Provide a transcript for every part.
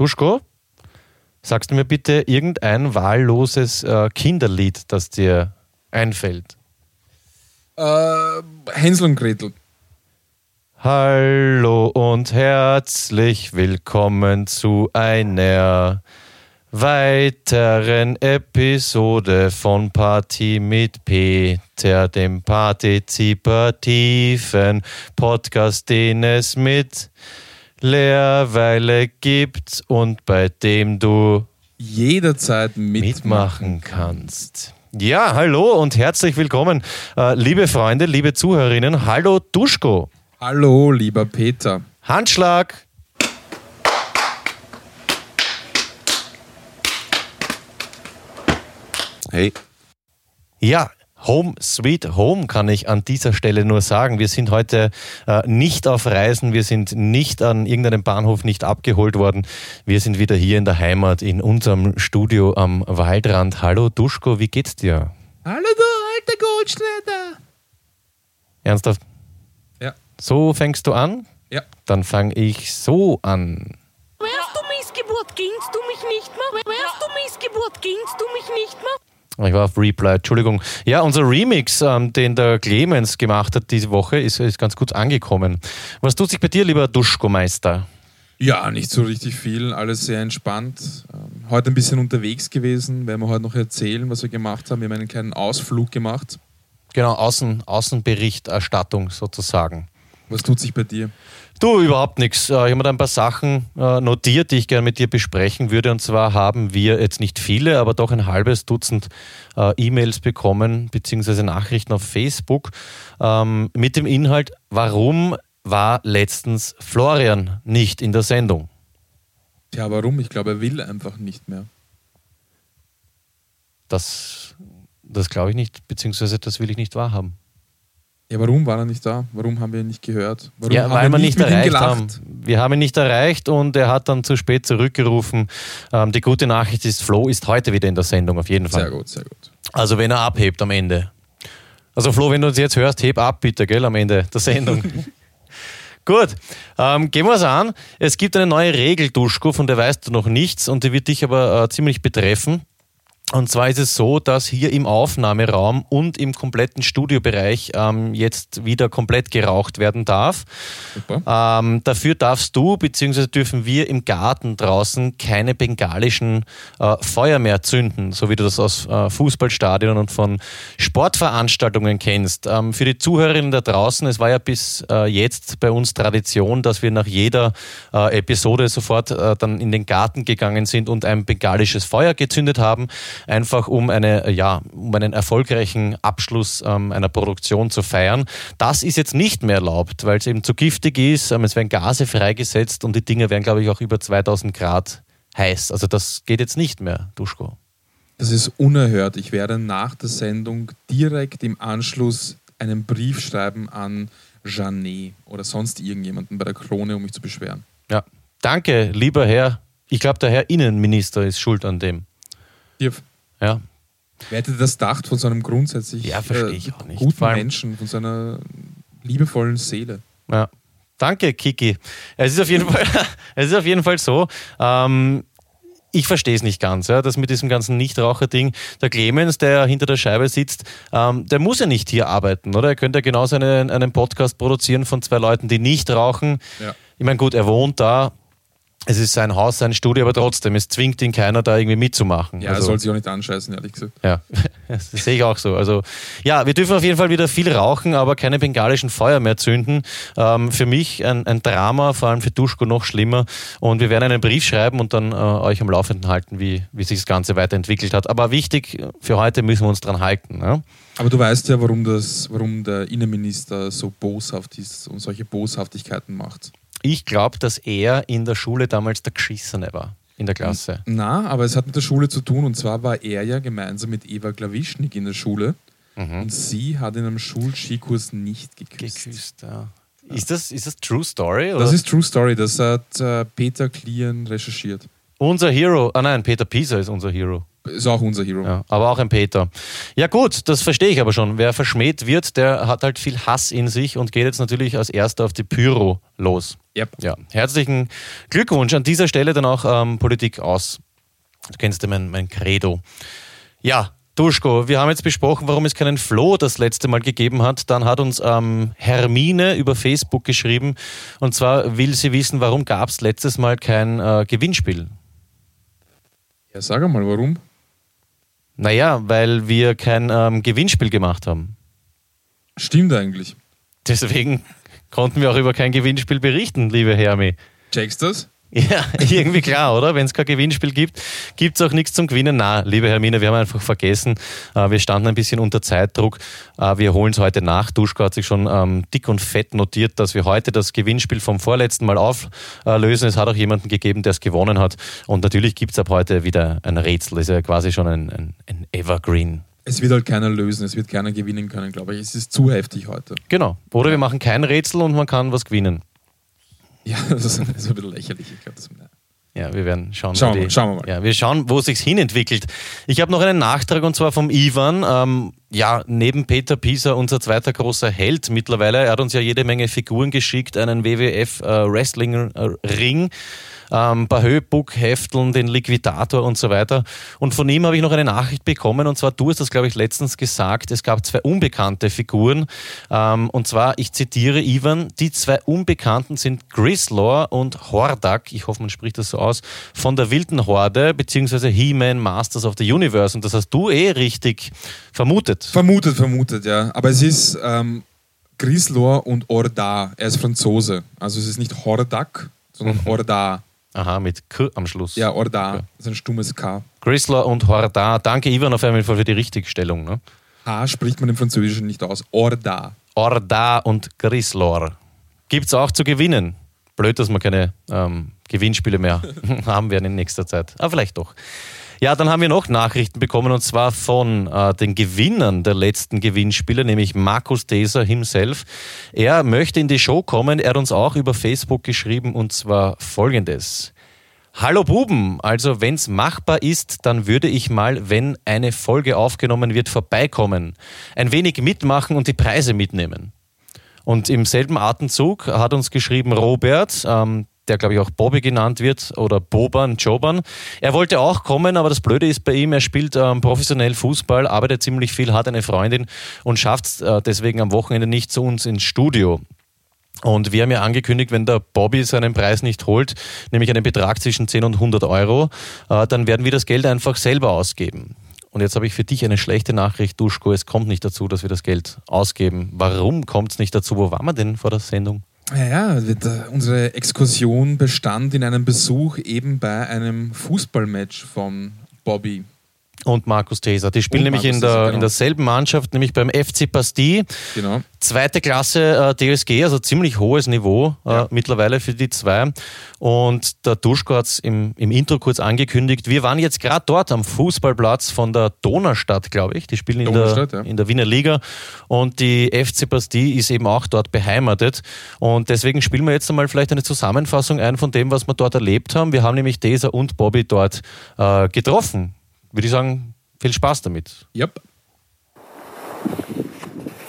Duschko, sagst du mir bitte irgendein wahlloses äh, Kinderlied, das dir einfällt? Äh, Hänsel und Gretel. Hallo und herzlich willkommen zu einer weiteren Episode von Party mit Peter, dem partizipativen Podcast, den es mit Leerweile gibt und bei dem du Jederzeit mitmachen, mitmachen kannst. Ja, hallo und herzlich willkommen, äh, liebe Freunde, liebe Zuhörerinnen. Hallo Duschko. Hallo, lieber Peter. Handschlag. Hey. Ja, Home Sweet Home kann ich an dieser Stelle nur sagen. Wir sind heute äh, nicht auf Reisen, wir sind nicht an irgendeinem Bahnhof nicht abgeholt worden. Wir sind wieder hier in der Heimat in unserem Studio am Waldrand. Hallo Duschko, wie geht's dir? Hallo, du alter Goldschneider. Ernsthaft? Ja. So fängst du an? Ja. Dann fange ich so an. Wärst du Missgeburt, gingst du mich nicht mehr? Wärst du Missgeburt, gingst du mich nicht mehr? Ich war auf Reply, Entschuldigung. Ja, unser Remix, ähm, den der Clemens gemacht hat diese Woche, ist, ist ganz gut angekommen. Was tut sich bei dir, lieber Duschko-Meister? Ja, nicht so richtig viel, alles sehr entspannt. Ähm, heute ein bisschen unterwegs gewesen, werden wir heute noch erzählen, was wir gemacht haben. Wir haben einen kleinen Ausflug gemacht. Genau, Außen, Außenberichterstattung sozusagen. Was tut sich bei dir? Du, überhaupt nichts. Äh, Ich habe mir da ein paar Sachen äh, notiert, die ich gerne mit dir besprechen würde. Und zwar haben wir jetzt nicht viele, aber doch ein halbes Dutzend äh, E-Mails bekommen, beziehungsweise Nachrichten auf Facebook ähm, mit dem Inhalt, warum war letztens Florian nicht in der Sendung? Tja, warum? Ich glaube, er will einfach nicht mehr. Das, das glaube ich nicht, beziehungsweise das will ich nicht wahrhaben. Ja, warum war er nicht da? Warum haben wir ihn nicht gehört? Warum Ja, haben weil wir nicht mit ihm erreicht haben. Wir haben ihn nicht erreicht und er hat dann zu spät zurückgerufen. Ähm, die gute Nachricht ist, Flo ist heute wieder in der Sendung, auf jeden Fall. Sehr gut, sehr gut. Also wenn er abhebt am Ende. Also Flo, wenn du uns jetzt hörst, heb ab bitte, gell, am Ende der Sendung. Gut, ähm, gehen wir es an. Es gibt eine neue Regel, Duschko, von der weißt du noch nichts und die wird dich aber äh, ziemlich betreffen. Und zwar ist es so, dass hier im Aufnahmeraum und im kompletten Studiobereich ähm, jetzt wieder komplett geraucht werden darf. Super. Ähm, dafür darfst du bzw. dürfen wir im Garten draußen keine bengalischen äh, Feuer mehr zünden, so wie du das aus äh, Fußballstadien und von Sportveranstaltungen kennst. Ähm, für die Zuhörerinnen da draußen, es war ja bis äh, jetzt bei uns Tradition, dass wir nach jeder äh, Episode sofort äh, dann in den Garten gegangen sind und ein bengalisches Feuer gezündet haben, einfach um, eine, ja, um einen erfolgreichen Abschluss ähm, einer Produktion zu feiern. Das ist jetzt nicht mehr erlaubt, weil es eben zu giftig ist. Ähm, es werden Gase freigesetzt und die Dinge werden, glaube ich, auch über 2000 Grad heiß. Also das geht jetzt nicht mehr, Duschko. Das ist unerhört. Ich werde nach der Sendung direkt im Anschluss einen Brief schreiben an Janet oder sonst irgendjemanden bei der Krone, um mich zu beschweren. Ja. Danke, lieber Herr. Ich glaube, der Herr Innenminister ist schuld an dem. Dirf, Ja, Wer hätte das gedacht von so einem grundsätzlich Ja, nicht. guten Menschen, von so einer liebevollen Seele? Ja. Danke, Kiki. Es ist auf jeden Fall, es ist auf jeden Fall so. Ähm, ich verstehe es nicht ganz, ja, das mit diesem ganzen Nichtraucher-Ding. Der Clemens, der hinter der Scheibe sitzt, ähm, der muss ja nicht hier arbeiten, oder? Er könnte ja genauso einen, einen Podcast produzieren von zwei Leuten, die nicht rauchen. Ja. Ich meine, gut, er wohnt da. Es ist sein Haus, sein Studio, aber trotzdem, es zwingt ihn keiner, da irgendwie mitzumachen. Ja, er Also- soll sich auch nicht anscheißen, ehrlich gesagt. ja, das sehe ich auch so. Also ja, wir dürfen auf jeden Fall wieder viel rauchen, aber keine bengalischen Feuer mehr zünden. Ähm, für mich ein, ein Drama, vor allem für Duschko noch schlimmer. Und wir werden einen Brief schreiben und dann äh, euch am Laufenden halten, wie, wie sich das Ganze weiterentwickelt hat. Aber wichtig, für heute müssen wir uns dran halten. Ja? Aber du weißt ja, warum, das, warum der Innenminister so boshaft ist und solche Boshaftigkeiten macht. Ich glaube, dass er in der Schule damals der Geschissene war, in der Klasse. Na, aber es hat mit der Schule zu tun und zwar war er ja gemeinsam mit Eva Glawischnik in der Schule und sie hat in einem Schulskikurs nicht geküsst. Geküsst, ja. Ist das, ist das True Story? Oder? Das ist True Story, das hat äh, Peter Klien recherchiert. unser Hero. Ah nein, Peter Pieser ist unser Hero. Ist auch unser Hero. Ja, aber auch ein Peter. Ja gut, das verstehe ich aber schon. Wer verschmäht wird, der hat halt viel Hass in sich und geht jetzt natürlich als erster auf die Pyro los. Yep. Ja, herzlichen Glückwunsch an dieser Stelle dann auch ähm, Politik aus. Du kennst ja mein, mein Credo. Ja, Duschko, wir haben jetzt besprochen, warum es keinen Flo das letzte Mal gegeben hat. Dann hat uns ähm, Hermine über Facebook geschrieben und zwar will sie wissen, warum gab es letztes Mal kein äh, Gewinnspiel. Ja, sag mal, warum? Naja, weil wir kein ähm, Gewinnspiel gemacht haben. Stimmt eigentlich. Deswegen konnten wir auch über kein Gewinnspiel berichten, liebe Hermi. Checkst das? Ja, irgendwie klar, oder? Wenn es kein Gewinnspiel gibt, gibt es auch nichts zum Gewinnen. Na, liebe Hermine, wir haben einfach vergessen. Äh, wir standen ein bisschen unter Zeitdruck. Äh, wir holen es heute nach. Duschko hat sich schon ähm, dick und fett notiert, dass wir heute das Gewinnspiel vom vorletzten Mal auflösen. Es hat auch jemanden gegeben, der es gewonnen hat. Und natürlich gibt es ab heute wieder ein Rätsel. Das ist ja quasi schon ein, ein, ein Evergreen. Es wird halt keiner lösen, es wird keiner gewinnen können, glaube ich. Es ist zu heftig heute. Genau. Oder wir machen kein Rätsel und man kann was gewinnen. Ja, das ist, das ist ein bisschen lächerlich. Ich glaube, das Ja, wir werden schauen. Schauen die- mal, schauen wir mal. Ja, wir schauen, wo es sich hinentwickelt. Ich habe noch einen Nachtrag und zwar vom Ivan. Ähm, ja, neben Peter Pieser unser zweiter großer Held mittlerweile. Er hat uns ja jede Menge Figuren geschickt, einen WWF äh, Wrestling äh, Ring. Ähm, paar Höhebuck-Hefteln, den Liquidator und so weiter. Und von ihm habe ich noch eine Nachricht bekommen und zwar, du hast das, glaube ich, letztens gesagt, es gab zwei unbekannte Figuren. Ähm, und zwar, ich zitiere Ivan, die zwei Unbekannten sind Grislaw und Hordak, ich hoffe, man spricht das so aus, von der wilden Horde, beziehungsweise He-Man Masters of the Universe. Und das hast du eh richtig vermutet. Vermutet, vermutet, ja. Aber es ist ähm, Grislor und Orda. Er ist Franzose. Also es ist nicht Hordak, sondern Orda. Aha, mit K am Schluss. Ja, Orda. Das ist ein stummes K. Grislaw und Horda. Danke, Ivan, auf jeden Fall für die Richtigstellung. Ne? H spricht man im Französischen nicht aus. Orda. Orda und Grislor. Gibt es auch zu gewinnen. Blöd, dass wir keine ähm, Gewinnspiele mehr haben werden in nächster Zeit. Aber vielleicht doch. Ja, dann haben wir noch Nachrichten bekommen und zwar von äh, den Gewinnern der letzten Gewinnspiele, nämlich Markus Deser himself. Er möchte in die Show kommen. Er hat uns auch über Facebook geschrieben und zwar folgendes. Hallo Buben, also wenn's machbar ist, dann würde ich mal, wenn eine Folge aufgenommen wird, vorbeikommen, ein wenig mitmachen und die Preise mitnehmen. Und im selben Atemzug hat uns geschrieben Robert, ähm, der glaube ich auch Bobby genannt wird oder Boban, Joban. Er wollte auch kommen, aber das Blöde ist bei ihm, er spielt ähm, professionell Fußball, arbeitet ziemlich viel, hat eine Freundin und schafft es äh, deswegen am Wochenende nicht zu uns ins Studio. Und wir haben ja angekündigt, wenn der Bobby seinen Preis nicht holt, nämlich einen Betrag zwischen 10 und 100 Euro, äh, dann werden wir das Geld einfach selber ausgeben. Und jetzt habe ich für dich eine schlechte Nachricht, Duschko. Es kommt nicht dazu, dass wir das Geld ausgeben. Warum kommt es nicht dazu? Wo waren wir denn vor der Sendung? Ja, äh, unsere Exkursion bestand in einem Besuch eben bei einem Fußballmatch von Bobby. Und Markus Theser. Die spielen Und nämlich Markus in, der, genau. in derselben Mannschaft, nämlich beim FC Bastille. Genau. Zweite Klasse äh, DSG, also ziemlich hohes Niveau äh, Ja. mittlerweile für die zwei. Und der Duschko hat es im, im Intro kurz angekündigt. Wir waren jetzt gerade dort am Fußballplatz von der Donaustadt, glaube ich. Die spielen in der, ja. in der Wiener Liga. Und die FC Bastille ist eben auch dort beheimatet. Und deswegen spielen wir jetzt einmal vielleicht eine Zusammenfassung ein von dem, was wir dort erlebt haben. Wir haben nämlich Deser und Bobby dort äh, getroffen. Würde ich sagen, viel Spaß damit. Yep.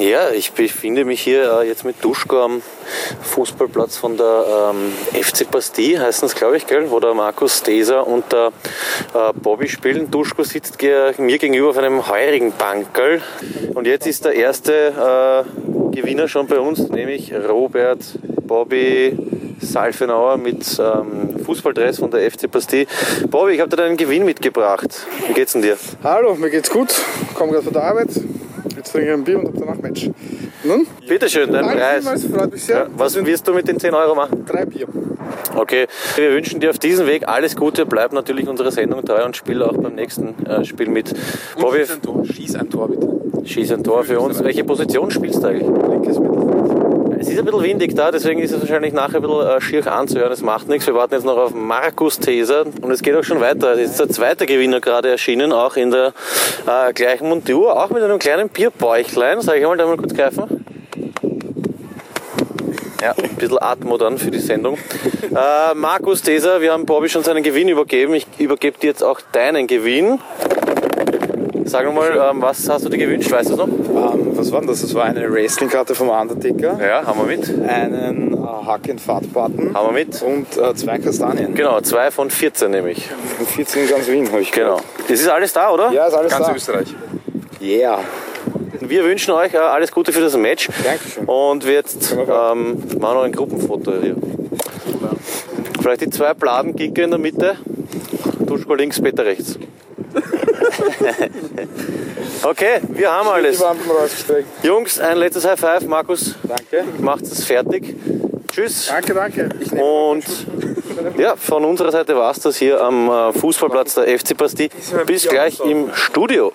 Ja, ich befinde mich hier äh, jetzt mit Duschko am Fußballplatz von der ähm, FC Bastille, heißen es glaube ich, gell? wo der Markus Deser und der äh, Bobby spielen. Duschko sitzt ge mir gegenüber auf einem heurigen Bankerl und jetzt ist der erste äh, Gewinner schon bei uns, nämlich Robert Bobby Salfenauer mit ähm, Fußballdress von der FC Bastille. Bobby, ich habe dir deinen Gewinn mitgebracht. Wie geht's denn dir? Hallo, mir geht's gut. Komme gerade von der Arbeit. Jetzt trinke ich ein Bier und hab danach Match. Nun, Bitteschön, dein danke Preis. vielmals, freut mich sehr. Ja, was wirst du mit den 10 Euro machen? Drei Bier. Okay, wir wünschen dir auf diesem Weg alles Gute, bleib natürlich unserer Sendung treu und spiel auch beim nächsten äh, Spiel mit. Bobby, Schieß ein Tor, schieß ein Tor bitte. schieß ein Tor für uns. Welche Position spielst du eigentlich? Linkes Mittelfeld. Es ist ein bisschen windig da, deswegen ist es wahrscheinlich nachher ein bisschen äh, schier anzuhören. Es macht nichts. Wir warten jetzt noch auf Markus Theser und es geht auch schon weiter. Es ist der zweite Gewinner gerade erschienen, auch in der äh, gleichen Montur, auch mit einem kleinen Bierbäuchlein. Sag ich mal, da mal kurz greifen. Ja, ein bisschen Atmo dann für die Sendung. Äh, Markus Theser, wir haben Bobby schon seinen Gewinn übergeben. Ich übergebe dir jetzt auch deinen Gewinn. sag mal, ähm, was hast du dir gewünscht? Weißt du es noch? Ähm, was war denn das? Das war eine Wrestling-Karte vom Undertaker, Ja, haben wir mit. einen äh, Hack and Fat Button Haben wir mit. und äh, zwei Kastanien. Genau, zwei von 14 nämlich. Und 14 in ganz Wien, habe ich Genau. gehört. Das ist alles da, oder? Ja, ist alles Ganz da. Österreich. Yeah. Wir wünschen euch äh, alles Gute für das Match. Dankeschön. Und wir jetzt ähm, machen noch ein Gruppenfoto hier. Vielleicht die zwei Bladen-Gicker in der Mitte. Duschko links, Peter rechts. okay, wir haben alles. Jungs, ein letztes High Five. Markus, Danke. macht es fertig. Tschüss. Danke, danke. Und ja, von unserer Seite war es das hier am äh, Fußballplatz der FC Bastille. Bis gleich im Studio.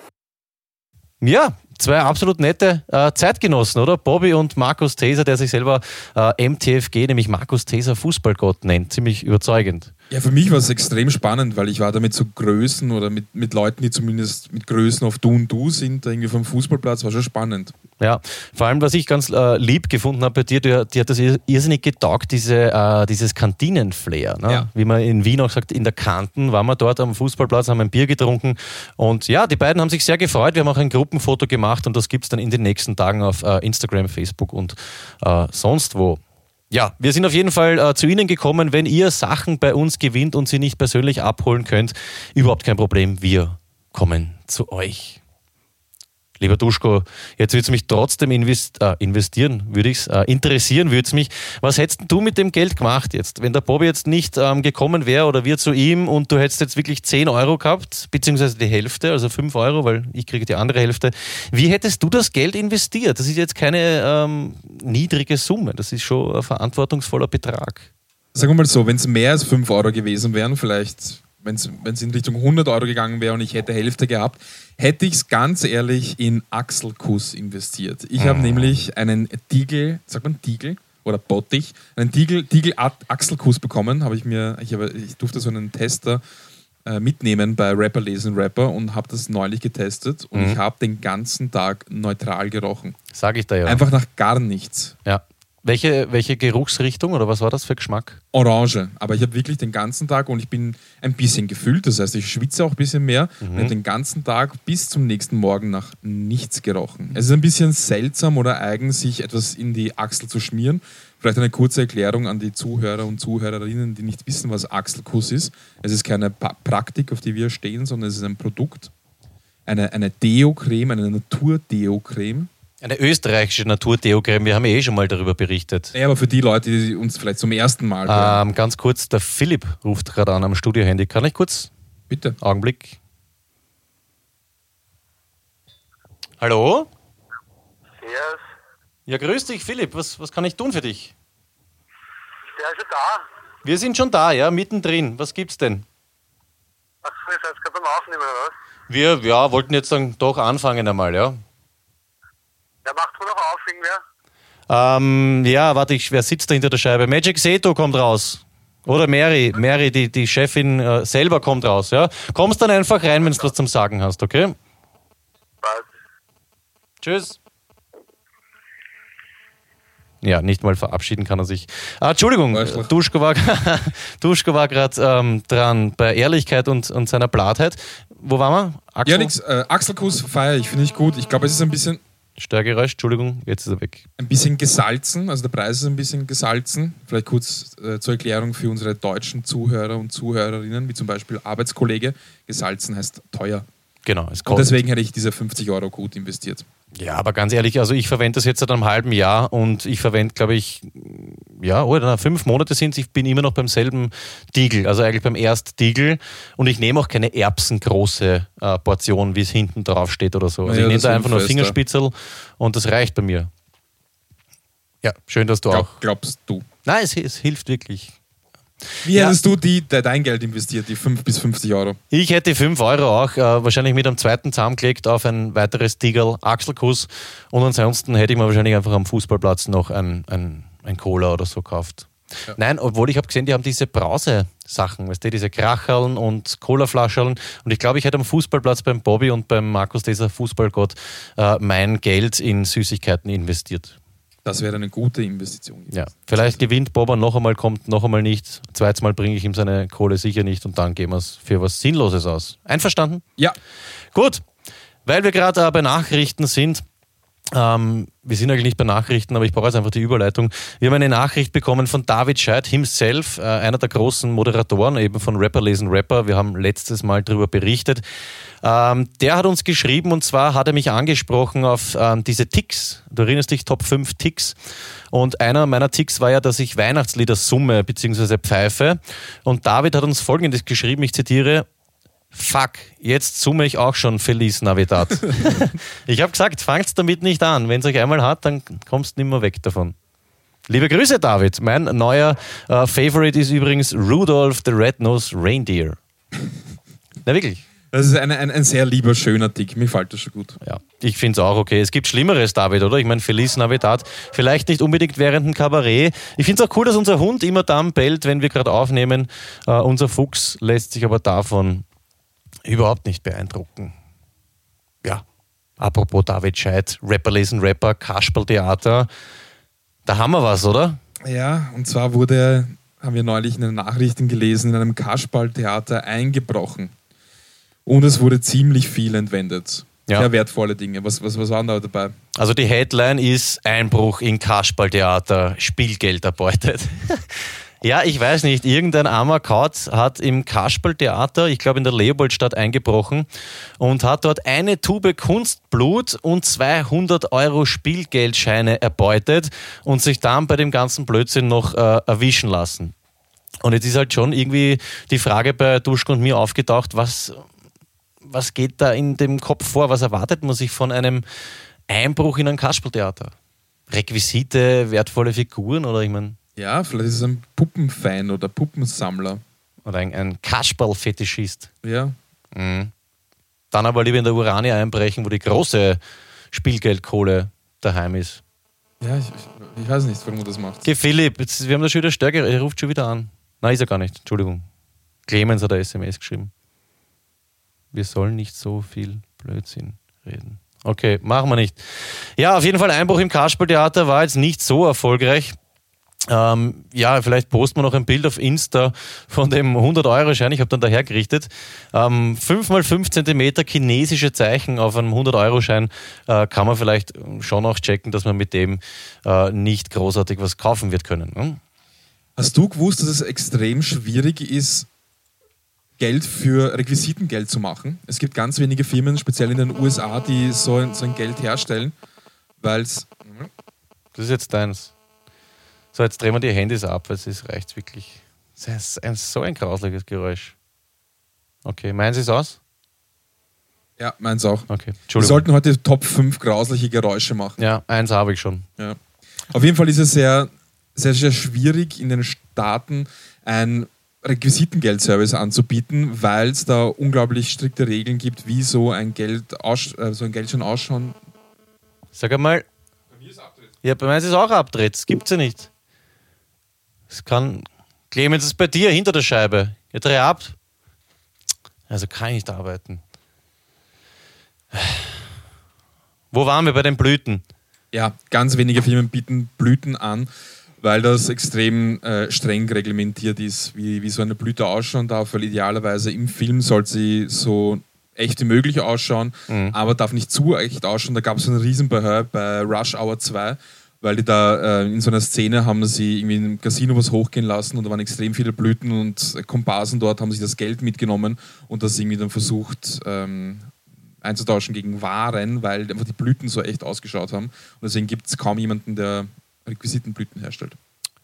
Ja, zwei absolut nette äh, Zeitgenossen, oder? Bobby und Markus Theser, der sich selber äh, MTFG, nämlich Markus Theser Fußballgott nennt. Ziemlich überzeugend. Ja, für mich war es extrem spannend, weil ich war da mit so Größen oder mit, mit Leuten, die zumindest mit Größen auf Du und Du sind, da irgendwie vom Fußballplatz, war schon spannend. Ja, vor allem, was ich ganz äh, lieb gefunden habe bei dir, dir, dir hat das ir- irrsinnig getaugt, diese, äh, dieses Kantinenflair. Ne? Ja. Wie man in Wien auch sagt, in der Kanten waren wir dort am Fußballplatz, haben ein Bier getrunken und ja, die beiden haben sich sehr gefreut. Wir haben auch ein Gruppenfoto gemacht und das gibt es dann in den nächsten Tagen auf äh, Instagram, Facebook und äh, sonst wo. Ja, wir sind auf jeden Fall äh, zu Ihnen gekommen. Wenn ihr Sachen bei uns gewinnt und sie nicht persönlich abholen könnt, überhaupt kein Problem. Wir kommen zu euch. Lieber Duschko, jetzt würde es mich trotzdem invest, äh, investieren, würde ich äh, interessieren würde es mich. Was hättest du mit dem Geld gemacht jetzt? Wenn der Bobby jetzt nicht ähm, gekommen wäre oder wir zu ihm und du hättest jetzt wirklich 10 Euro gehabt, beziehungsweise die Hälfte, also 5 Euro, weil ich kriege die andere Hälfte. Wie hättest du das Geld investiert? Das ist jetzt keine ähm, niedrige Summe, das ist schon ein verantwortungsvoller Betrag. Sagen wir mal so, wenn es mehr als 5 Euro gewesen wären, vielleicht, wenn es in Richtung 100 Euro gegangen wäre und ich hätte Hälfte gehabt, hätte ich es ganz ehrlich in Achselkuss investiert. Ich habe nämlich einen Tiegel, sagt man Tiegel? Oder Bottich, einen Tiegel, Tiegel Achselkuss bekommen. Habe ich mir, ich, habe, ich durfte so einen Tester äh, mitnehmen bei Rapper lesen Rapper und habe das neulich getestet und ich habe den ganzen Tag neutral gerochen. Sag ich da ja. Einfach nach gar nichts. ja. Welche, welche Geruchsrichtung oder was war das für Geschmack? Orange. Aber ich habe wirklich den ganzen Tag und ich bin ein bisschen gefüllt, das heißt, ich schwitze auch ein bisschen mehr und habe den ganzen Tag bis zum nächsten Morgen nach nichts gerochen. Es ist ein bisschen seltsam oder eigen, sich etwas in die Achsel zu schmieren. Vielleicht eine kurze Erklärung an die Zuhörer und Zuhörerinnen, die nicht wissen, was Achselkuss ist. Es ist keine pa Praktik, auf die wir stehen, sondern es ist ein Produkt. Eine, eine Deo-Creme, eine Natur-Deo-Creme. Eine österreichische Naturdeo-Creme, wir haben ja eh schon mal darüber berichtet. Ja, aber für die Leute, die uns vielleicht zum ersten Mal Ähm, ganz kurz, der Philipp ruft gerade an am Studiohandy. Kann ich kurz? bitte. Augenblick. Hallo? Yes. Ja, grüß dich, Philipp. Was, was kann ich tun für dich? Der ist ja da. Wir sind schon da, ja, mittendrin. Was gibt's denn? Ach ihr seid gerade beim Aufnehmen, oder was? Wir ja, wollten jetzt dann doch anfangen einmal, ja. Noch auf, irgendwer. Ähm, ja, warte, ich, wer sitzt da hinter der Scheibe? Magic Seto kommt raus. Oder Mary, Mary, die, die Chefin äh, selber kommt raus, ja. Kommst dann einfach rein, wenn du was zum Sagen hast, okay? Was? Tschüss. Ja, nicht mal verabschieden kann er sich. Ah, Entschuldigung. Duschko war, Duschko war gerade ähm, dran bei Ehrlichkeit und, und seiner Blattheit. Wo waren wir? Axel? Ja, nix. Äh, Achselkuss feiere ich, finde ich gut. Ich glaube, es ist ein bisschen, Störgeräusch, Entschuldigung, jetzt ist er weg. ein bisschen gesalzen. Also der Preis ist ein bisschen gesalzen. Vielleicht kurz äh, zur Erklärung für unsere deutschen Zuhörer und Zuhörerinnen, wie zum Beispiel Arbeitskollege. Gesalzen heißt teuer. Genau, es Und kostet. deswegen hätte ich diese 50 Euro gut investiert. Ja, aber ganz ehrlich, also ich verwende das jetzt seit einem halben Jahr und ich verwende, glaube ich, ja, oder fünf Monate sind es, ich bin immer noch beim selben Diegel, also eigentlich beim Erstdiegel und ich nehme auch keine erbsengroße äh, Portion, wie es hinten drauf steht oder so. Also Naja, ich nehme da einfach nur. Fingerspitzel und das reicht bei mir. Ja, schön, dass du auch. Glaub, glaubst du? Nein, es, es hilft wirklich. Wie Ja. hättest du die, de, dein Geld investiert, die 5 bis 50 Euro? Ich hätte 5 Euro auch, äh, wahrscheinlich mit einem zweiten zusammengelegt auf ein weiteres Diegel Achselkuss und ansonsten hätte ich mir wahrscheinlich einfach am Fußballplatz noch ein, ein, ein Cola oder so gekauft. Nein, obwohl ich habe gesehen, die haben diese Brause-Sachen, weißt du, diese Kracherln und Colaflascheln und ich glaube, ich hätte am Fußballplatz beim Bobby und beim Markus, dieser Fußballgott, äh, mein Geld in Süßigkeiten investiert. Das wäre eine gute Investition. Ja, vielleicht gewinnt Boba noch einmal, kommt noch einmal nicht. Zweites Mal bringe ich ihm seine Kohle sicher nicht und dann gehen wir es für was Sinnloses aus. Einverstanden? Ja, Gut. Weil wir gerade äh, bei Nachrichten sind, ähm, wir sind eigentlich nicht bei Nachrichten, aber ich brauche jetzt einfach die Überleitung. Wir haben eine Nachricht bekommen von David Scheid himself, äh, einer der großen Moderatoren eben von Rapper lesen Rapper. Wir haben letztes Mal darüber berichtet. Ähm, der hat uns geschrieben und zwar hat er mich angesprochen auf ähm, diese Ticks. Du erinnerst dich, Top 5 Ticks. Und einer meiner Ticks war ja, dass ich Weihnachtslieder summe bzw. pfeife. Und David hat uns folgendes geschrieben, ich zitiere, Fuck, jetzt summe ich auch schon Feliz Navidad. ich habe gesagt, fangt damit nicht an. Wenn es euch einmal hat, dann kommst du nicht mehr weg davon. Liebe Grüße, David. Mein neuer äh, Favorite ist übrigens Rudolph the Red-Nosed Reindeer. Na wirklich. Das ist ein, ein, ein sehr lieber, schöner Tick. Mir gefällt das schon gut. Ja, ich finde es auch okay. Es gibt Schlimmeres, David, oder? Ich meine, Feliz Navidad, vielleicht nicht unbedingt während dem Kabarett. Ich finde es auch cool, dass unser Hund immer dann bellt, wenn wir gerade aufnehmen. Äh, unser Fuchs lässt sich aber davon überhaupt nicht beeindrucken. Ja, apropos David Scheid, Rapper lesen Rapper, Kasperltheater. Da haben wir was, oder? Ja, und zwar wurde, haben wir neulich in den Nachrichten gelesen, in einem Kasperltheater eingebrochen. Und es wurde ziemlich viel entwendet. Ja. Sehr wertvolle Dinge. Was, was, was waren da dabei? Also die Headline ist Einbruch in Kasperltheater, Spielgeld erbeutet. ja, ich weiß nicht, irgendein armer Kauz hat im Kasperltheater, ich glaube in der Leopoldstadt eingebrochen und hat dort eine Tube Kunstblut und 200 Euro Spielgeldscheine erbeutet und sich dann bei dem ganzen Blödsinn noch äh, erwischen lassen. Und jetzt ist halt schon irgendwie die Frage bei Duschko und mir aufgetaucht, was, was geht da in dem Kopf vor? Was erwartet man sich von einem Einbruch in ein Kasperltheater? Requisite, wertvolle Figuren oder ich meine, Ja, vielleicht ist es ein Puppenfan oder Puppensammler. oder ein, ein Kasperl-Fetischist. Ja. Mhm. Dann aber lieber in der Urania einbrechen, wo die große Spielgeldkohle daheim ist. Ja, ich, ich, weiß nicht, warum er das macht. Okay, Philipp, jetzt, wir haben da schon wieder stärker, er ruft schon wieder an. Nein, ist er gar nicht, Entschuldigung. Clemens hat eine SMS geschrieben. Wir sollen nicht so viel Blödsinn reden. Okay, machen wir nicht. Ja, auf jeden Fall Einbruch im Kasperltheater war jetzt nicht so erfolgreich. Ähm, ja, vielleicht posten wir noch ein Bild auf Insta von dem 100-Euro-Schein. Ich habe dann daher gerichtet. Ähm, 5 mal 5 cm chinesische Zeichen auf einem 100-Euro-Schein äh, kann man vielleicht schon auch checken, dass man mit dem äh, nicht großartig was kaufen wird können. Ne? Hast du gewusst, dass es extrem schwierig ist, Geld für Requisitengeld zu machen? Es gibt ganz wenige Firmen, speziell in den USA, die so ein, so ein Geld herstellen, weil es. Das ist jetzt deins. So, jetzt drehen wir die Handys ab, weil es ist- reicht wirklich. Das ist ein, so ein grausliches Geräusch. Okay, meins ist aus? Ja, meins auch. Okay, Wir sollten heute Top 5 grausliche Geräusche machen. Ja, eins habe ich schon. Ja. Auf jeden Fall ist es sehr, sehr, sehr schwierig in den Staaten ein Requisitengeldservice anzubieten, weil es da unglaublich strikte Regeln gibt, wie so ein Geld aus, äh, so ein Geld schon ausschauen. Sag einmal. Ja, bei meins ist auch abdreht. Das gibt's ja nicht. Es kann. Clemens ist bei dir hinter der Scheibe. Ja, dreh ab. Also kann ich nicht arbeiten. Wo waren wir bei den Blüten? Ja, ganz wenige Firmen bieten Blüten an, weil das extrem äh, streng reglementiert ist, wie, wie so eine Blüte ausschauen darf, weil idealerweise im Film soll sie so echt wie möglich ausschauen, aber darf nicht zu echt ausschauen. Da gab es einen Riesenbehör bei Rush Hour 2, weil die da äh, in so einer Szene haben sie irgendwie im Casino was hochgehen lassen und da waren extrem viele Blüten und Komparsen dort haben sich das Geld mitgenommen und das irgendwie dann versucht ähm, einzutauschen gegen Waren, weil einfach die Blüten so echt ausgeschaut haben. Und deswegen gibt es kaum jemanden, der Requisitenblüten herstellt.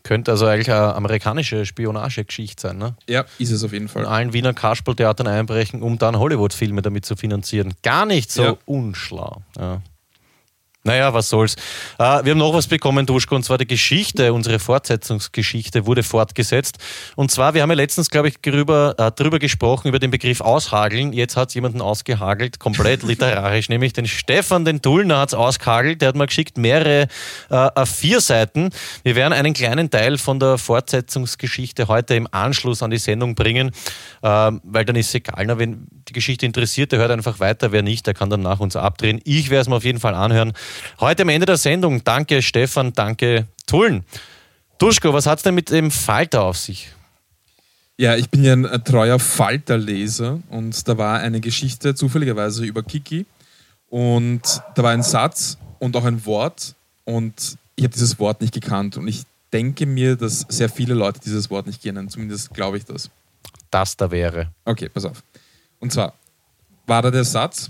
Könnte also eigentlich eine amerikanische Spionagegeschichte sein, ne? Ja, ist es auf jeden In Fall. allen Wiener Kasperltheatern einbrechen, um dann Hollywood-Filme damit zu finanzieren. Gar nicht so Ja. unschlau. Ja. Naja, was soll's. Äh, wir haben noch was bekommen, Duschko, und zwar die Geschichte, unsere Fortsetzungsgeschichte wurde fortgesetzt. Und zwar, wir haben ja letztens, glaube ich, drüber, äh, drüber gesprochen, über den Begriff Aushageln. Jetzt hat jemanden ausgehagelt, komplett literarisch, nämlich den Stefan, den Tullner hat es ausgehagelt. Der hat mal geschickt mehrere äh, auf vier Seiten. Wir werden einen kleinen Teil von der Fortsetzungsgeschichte heute im Anschluss an die Sendung bringen, ähm, weil dann ist es egal. Na, wenn die Geschichte interessiert, der hört einfach weiter. Wer nicht, der kann dann nach uns abdrehen. Ich werde es mir auf jeden Fall anhören. Heute am Ende der Sendung. Danke Stefan, danke Tullen. Duschko, was hat es denn mit dem Falter auf sich? Ja, ich bin ja ein, ein treuer Falterleser und da war eine Geschichte zufälligerweise über Kiki Und da war ein Satz und auch ein Wort und ich habe dieses Wort nicht gekannt und ich denke mir, dass sehr viele Leute dieses Wort nicht kennen. Zumindest glaube ich das. Das da wäre. Okay, pass auf. Und zwar war da der Satz,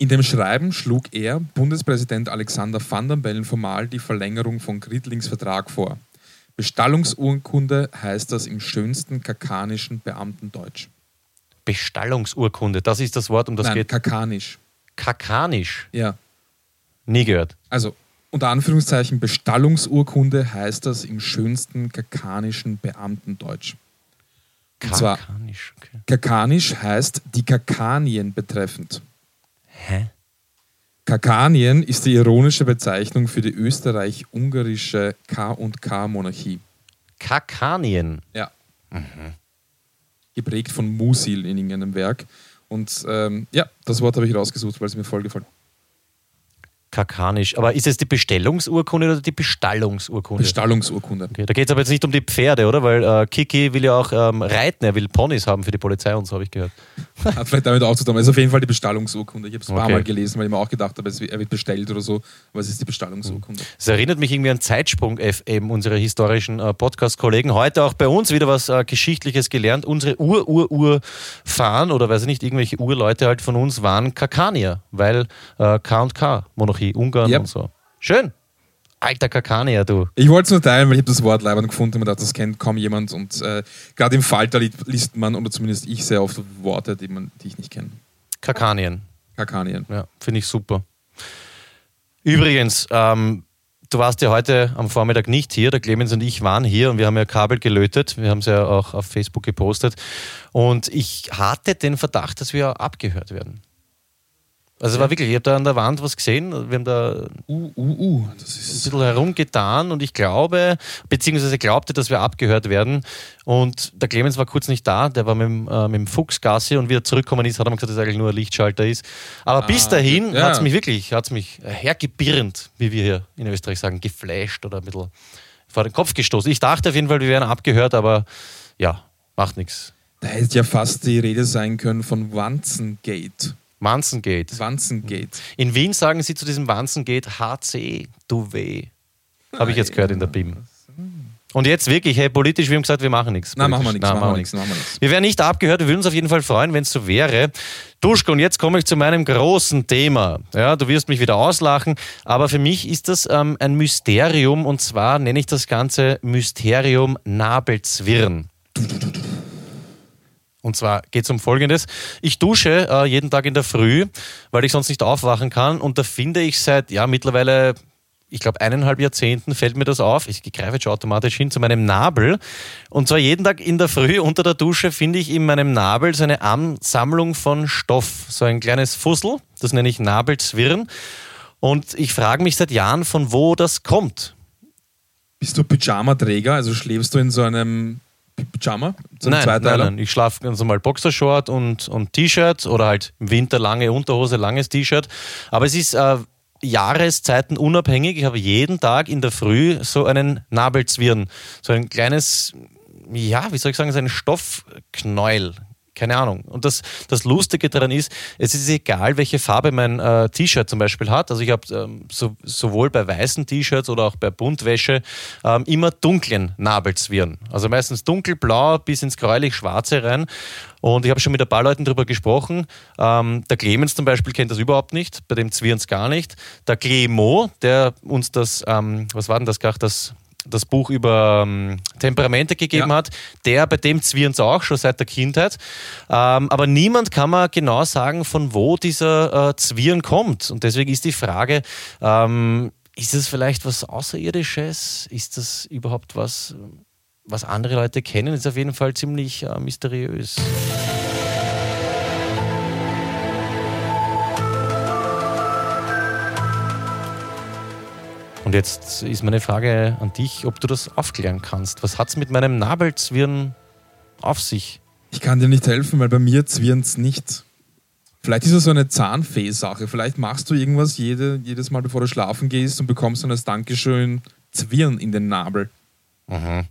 in dem Schreiben schlug er, Bundespräsident Alexander Van der Bellen, formal die Verlängerung von Gridlings Vertrag vor. Bestallungsurkunde heißt das im schönsten kakanischen Beamtendeutsch. Bestallungsurkunde, das ist das Wort, um das Nein, geht. kakanisch. Kakanisch. Ja. Nie gehört. Also, unter Anführungszeichen, Bestallungsurkunde heißt das im schönsten kakanischen Beamtendeutsch. Kakanisch, okay. Kakanisch heißt die Kakanien betreffend. Hä? Kakanien ist die ironische Bezeichnung für die österreich-ungarische K&K-Monarchie. Kakanien. Ja. Geprägt von Musil in irgendeinem Werk. Und ähm, ja, das Wort habe ich rausgesucht, weil es mir voll gefällt. Kakanisch. Aber ist es die Bestellungsurkunde oder die Bestallungsurkunde? Bestallungsurkunde. okay, da geht es aber jetzt nicht um die Pferde, oder? Weil äh, Kiki will ja auch ähm, reiten, er will Ponys haben für die Polizei und so, habe ich gehört. Hat vielleicht damit auch zu tun. Es ist auf jeden Fall die Bestallungsurkunde. Ich habe es ein paar Okay. Mal gelesen, weil ich mir auch gedacht habe, er wird bestellt oder so. Aber es ist die Bestallungsurkunde. Es erinnert mich irgendwie an Zeitsprung FM, unsere historischen äh, Podcast-Kollegen. Heute auch bei uns wieder was äh, Geschichtliches gelernt. Unsere Ur-Ur-Ur-Fahren oder weiß ich nicht, irgendwelche Urleute halt von uns waren Kakanier, weil äh, K&K-Monarchie, Ungarn Yep. und so. Schön. Alter Kakanier, du. Ich wollte es nur teilen, weil ich habe das Wort leibend gefunden und gedacht, das kennt kaum jemand. Und äh, gerade im Falter li- liest man, oder zumindest ich, sehr oft Worte, die, man, die ich nicht kenne. Kakanien. Kakanien. Ja, finde ich super. Übrigens, ähm, du warst ja heute am Vormittag nicht hier. Der Clemens und ich waren hier und wir haben ja Kabel gelötet. Wir haben es ja auch auf Facebook gepostet. Und ich hatte den Verdacht, dass wir abgehört werden. Also es war wirklich, ich habe da an der Wand was gesehen. Wir haben da ein Uh, uh, uh. Das ist bisschen herumgetan und ich glaube, beziehungsweise glaubte, dass wir abgehört werden. Und der Clemens war kurz nicht da, der war mit dem, äh, mit dem Fuchsgasse und wie er zurückgekommen ist, hat er mir gesagt, dass es eigentlich nur ein Lichtschalter ist. Aber bis dahin. Ja. hat es mich wirklich, hat's mich hergebirnt, wie wir hier in Österreich sagen, geflasht oder ein bisschen vor den Kopf gestoßen. Ich dachte auf jeden Fall, wir wären abgehört, aber ja, macht nichts. Da hätte ja fast die Rede sein können von Wanzengate. Manzengate. Wanzengate. In Wien sagen sie zu diesem Wanzengate HC, du weh. Habe ich jetzt gehört in der BIM. Und jetzt wirklich, hey, politisch, wir haben gesagt, wir machen nichts. Nein, machen wir nichts. Nein, Machen wir nichts. Machen wir nichts. Wir wären nicht abgehört, wir würden uns auf jeden Fall freuen, wenn es so wäre. Duschko, und jetzt komme ich zu meinem großen Thema. Ja, du wirst mich wieder auslachen, aber für mich ist das ähm, ein Mysterium und zwar nenne ich das Ganze Mysterium Nabelzwirn. Und zwar geht es um Folgendes. Ich dusche äh, jeden Tag in der Früh, weil ich sonst nicht aufwachen kann. Und da finde ich seit, ja, mittlerweile, ich glaube, eineinhalb Jahrzehnten fällt mir das auf. Ich greife jetzt schon automatisch hin zu meinem Nabel. Und zwar jeden Tag in der Früh unter der Dusche finde ich in meinem Nabel so eine Ansammlung von Stoff. So ein kleines Fussel. Das nenne ich Nabelzwirn. Und ich frage mich seit Jahren, von wo das kommt. Bist du Pyjama-Träger? Also schläfst du in so einem Pyjama? So Nein, nein, nein. Ich schlafe ganz normal Boxershort und, und T-Shirt oder halt im Winter lange Unterhose, langes T-Shirt. Aber es ist äh, Jahreszeiten unabhängig. Ich habe jeden Tag in der Früh so einen Nabelzwirn. So ein kleines, ja, wie soll ich sagen, so ein Stoffknäuel. Keine Ahnung. Und das, das Lustige daran ist, es ist egal, welche Farbe mein äh, T-Shirt zum Beispiel hat. Also ich habe ähm, so, sowohl bei weißen T-Shirts oder auch bei Buntwäsche ähm, immer dunklen Nabelzwirn. Also meistens dunkelblau bis ins gräulich-schwarze rein. Und ich habe schon mit ein paar Leuten darüber gesprochen. Ähm, der Clemens zum Beispiel kennt das überhaupt nicht, bei dem zwirren es gar nicht. Der Clemo, der uns das, ähm, was war denn das, gar das das Buch über ähm, Temperamente gegeben Ja. hat, der bei dem zwirren es auch schon seit der Kindheit. Ähm, aber niemand kann man genau sagen, von wo dieser äh, Zwirn kommt. Und deswegen ist die Frage, ähm, ist es vielleicht was Außerirdisches? Ist das überhaupt was, was andere Leute kennen? Ist auf jeden Fall ziemlich äh, mysteriös. Und jetzt ist meine Frage an dich, ob du das aufklären kannst. Was hat es mit meinem Nabelzwirn auf sich? Ich kann dir nicht helfen, weil bei mir zwirnt es nicht. Vielleicht ist es so eine Zahnfee-Sache. Vielleicht machst du irgendwas jede, jedes Mal, bevor du schlafen gehst und bekommst dann als Dankeschön Zwirn in den Nabel. Weil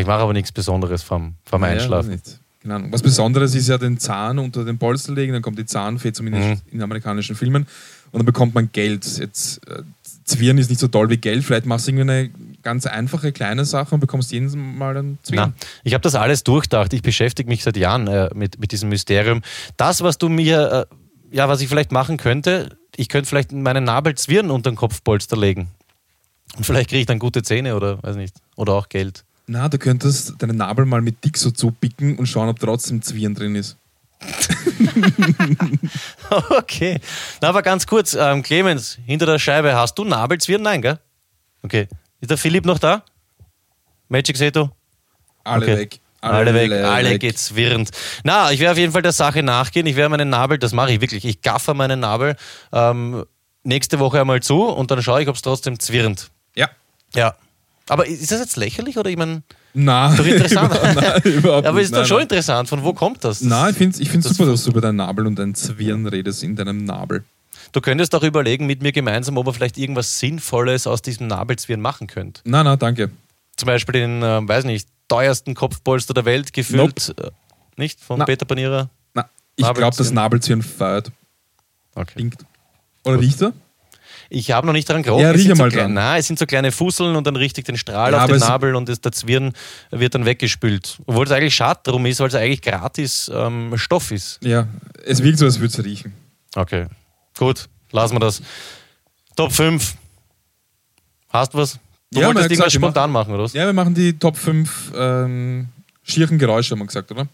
ich mache aber nichts Besonderes vom, vom Ja, Einschlafen. nicht. Ahnung. Was Besonderes ist ja den Zahn unter den Polster legen, dann kommt die Zahnfee, zumindest in amerikanischen Filmen, und dann bekommt man Geld. Jetzt, äh, Zwirn ist nicht so toll wie Geld, vielleicht machst du irgendwie eine ganz einfache kleine Sache und bekommst jedes Mal einen Zwirn. Na, ich habe das alles durchdacht. Ich beschäftige mich seit Jahren äh, mit, mit diesem Mysterium. Das, was du mir, äh, ja, was ich vielleicht machen könnte, ich könnte vielleicht meinen Nabel Zwirn unter den Kopfpolster legen. Und vielleicht kriege ich dann gute Zähne oder weiß nicht. Oder auch Geld. Na, du könntest deinen Nabel mal mit Dick so zupicken und schauen, ob trotzdem Zwirn drin ist. Okay. Na, aber ganz kurz, ähm, Clemens, hinter der Scheibe, hast du Nabelzwirn? Nein, gell? Okay. Ist der Philipp noch da? Magic Seto? Alle Okay. weg. Alle, weg, alle gezwirnt. Na, ich werde auf jeden Fall der Sache nachgehen. Ich werde meinen Nabel, das mache ich wirklich, ich gaffe meinen Nabel ähm, nächste Woche einmal zu und dann schaue ich, ob es trotzdem zwirnt. Ja. Ja. Aber ist das jetzt lächerlich oder ich meine, Na, doch interessant. Nein, aber ist doch Nein, schon nein. interessant. Von wo kommt das? Nein, ich finde es ich find's Das- super, dass du über deinen Nabel und dein Zwirn redest in deinem Nabel. Du könntest auch überlegen mit mir gemeinsam, ob wir vielleicht irgendwas Sinnvolles aus diesem Nabelzwirn machen könnt. Na, na, danke. Zum Beispiel den, äh, weiß nicht, teuersten Kopfpolster der Welt gefüllt. Äh, nicht? Von Na. Peter Panierer? Na, ich glaube, das Nabelzwirn. Feuert. Okay. Stinkt. Oder riecht er? Ich habe noch nicht dran gerochen. Ja, Es riech sind so mal klein- dran. Nein, es sind so kleine Fusseln und dann richtig den Strahl Ja, auf den Nabel und das, der Zwirn wird dann weggespült. Obwohl es eigentlich schade drum ist, weil es eigentlich gratis ähm, Stoff ist. Ja, es wirkt so, als würde es riechen. Okay, gut, lassen wir das. Top 5. Hast du was? Du Ja, wolltest irgendwas gesagt, spontan machen, oder was? Ja, wir machen die Top 5 ähm, schieren Geräusche, haben wir gesagt, oder?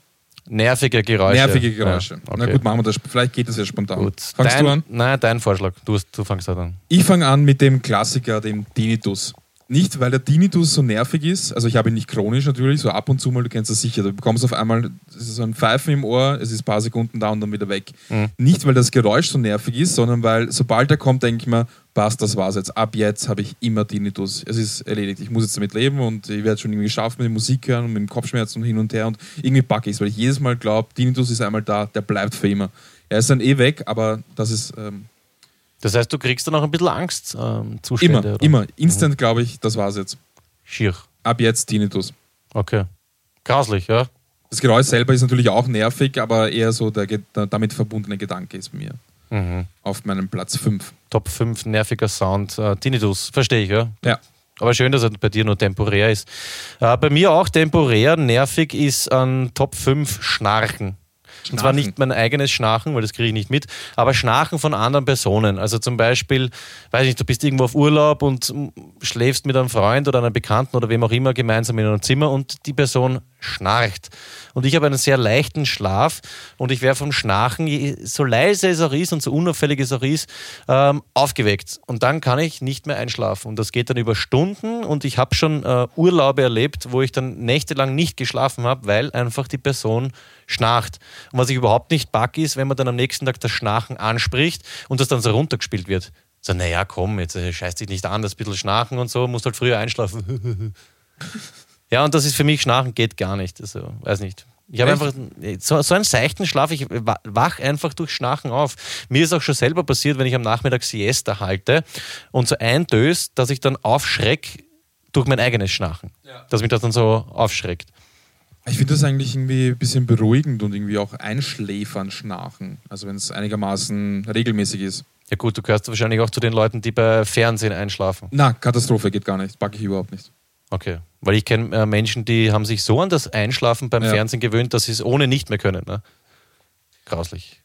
Nervige Geräusche. Nervige Geräusche. Ja, Na okay. gut, machen wir das. Vielleicht geht das ja spontan. Gut. Fangst dein, du an? Nein, dein Vorschlag. Du, du fangst halt an. Ich fange an mit dem Klassiker, dem Tinnitus. Nicht, weil der Tinnitus so nervig ist, also ich habe ihn nicht chronisch natürlich, so ab und zu mal, du kennst das sicher, du bekommst auf einmal, so ein Pfeifen im Ohr, es ist ein paar Sekunden da und dann wieder weg. Nicht, weil das Geräusch so nervig ist, sondern weil, sobald er kommt, denke ich mir, passt, das war's jetzt. Ab jetzt habe ich immer Tinnitus. Es ist erledigt. Ich muss jetzt damit leben und ich werde schon irgendwie geschafft mit der Musik hören und mit dem Kopfschmerzen und hin und her und irgendwie packe ich es, weil ich jedes Mal glaube, Tinnitus ist einmal da, der bleibt für immer. Er ist dann eh weg, aber das ist ähm, Das heißt, du kriegst dann auch ein bisschen Angst ähm, immer, oder? immer. Instant glaube ich, das war's jetzt. Schier. Ab jetzt Tinnitus. Okay. Grauslich, ja. Das Geräusch selber ist natürlich auch nervig, aber eher so der, der damit verbundene Gedanke ist bei mir. Mhm. Auf meinem Platz 5. Top 5 nerviger Sound. Äh, Tinnitus, verstehe ich, ja. Ja. Aber schön, dass er bei dir nur temporär ist. Äh, bei mir auch temporär nervig ist an Top 5 Schnarchen. Und zwar Schnarchen. nicht mein eigenes Schnarchen, weil das kriege ich nicht mit, aber Schnarchen von anderen Personen. Also zum Beispiel, weiß nicht, du bist irgendwo auf Urlaub und schläfst mit einem Freund oder einer Bekannten oder wem auch immer gemeinsam in einem Zimmer und die Person schnarcht. Und ich habe einen sehr leichten Schlaf und ich wäre vom Schnarchen, so leise es auch ist und so unauffällig es auch ist, ähm, aufgeweckt. Und dann kann ich nicht mehr einschlafen. Und das geht dann über Stunden und ich habe schon äh, Urlaube erlebt, wo ich dann nächtelang nicht geschlafen habe, weil einfach die Person schnarcht. Und was ich überhaupt nicht pack ist, wenn man dann am nächsten Tag das Schnarchen anspricht und das dann so runtergespielt wird. So, naja, komm, jetzt äh, scheiß dich nicht an, das bisschen Schnarchen und so, musst halt früher einschlafen. ja, und das ist für mich, Schnarchen geht gar nicht. Also, weiß nicht. Ich habe einfach so, so einen seichten Schlaf, ich wa- wach einfach durch Schnarchen auf. Mir ist auch schon selber passiert, wenn ich am Nachmittag Siesta halte und so eindöst, dass ich dann aufschreck durch mein eigenes Schnarchen. Dass mich das dann so aufschreckt. Ich finde das eigentlich irgendwie ein bisschen beruhigend und irgendwie auch einschläfern, schnarchen. Also wenn es einigermaßen regelmäßig ist. Ja gut, du gehörst wahrscheinlich auch zu den Leuten, die bei Fernsehen einschlafen. Na, Katastrophe geht gar nicht. Packe ich überhaupt nicht. Okay. Weil ich kenne äh, Menschen, die haben sich so an das Einschlafen beim Ja. Fernsehen gewöhnt, dass sie es ohne nicht mehr können. Ne? Grauslich.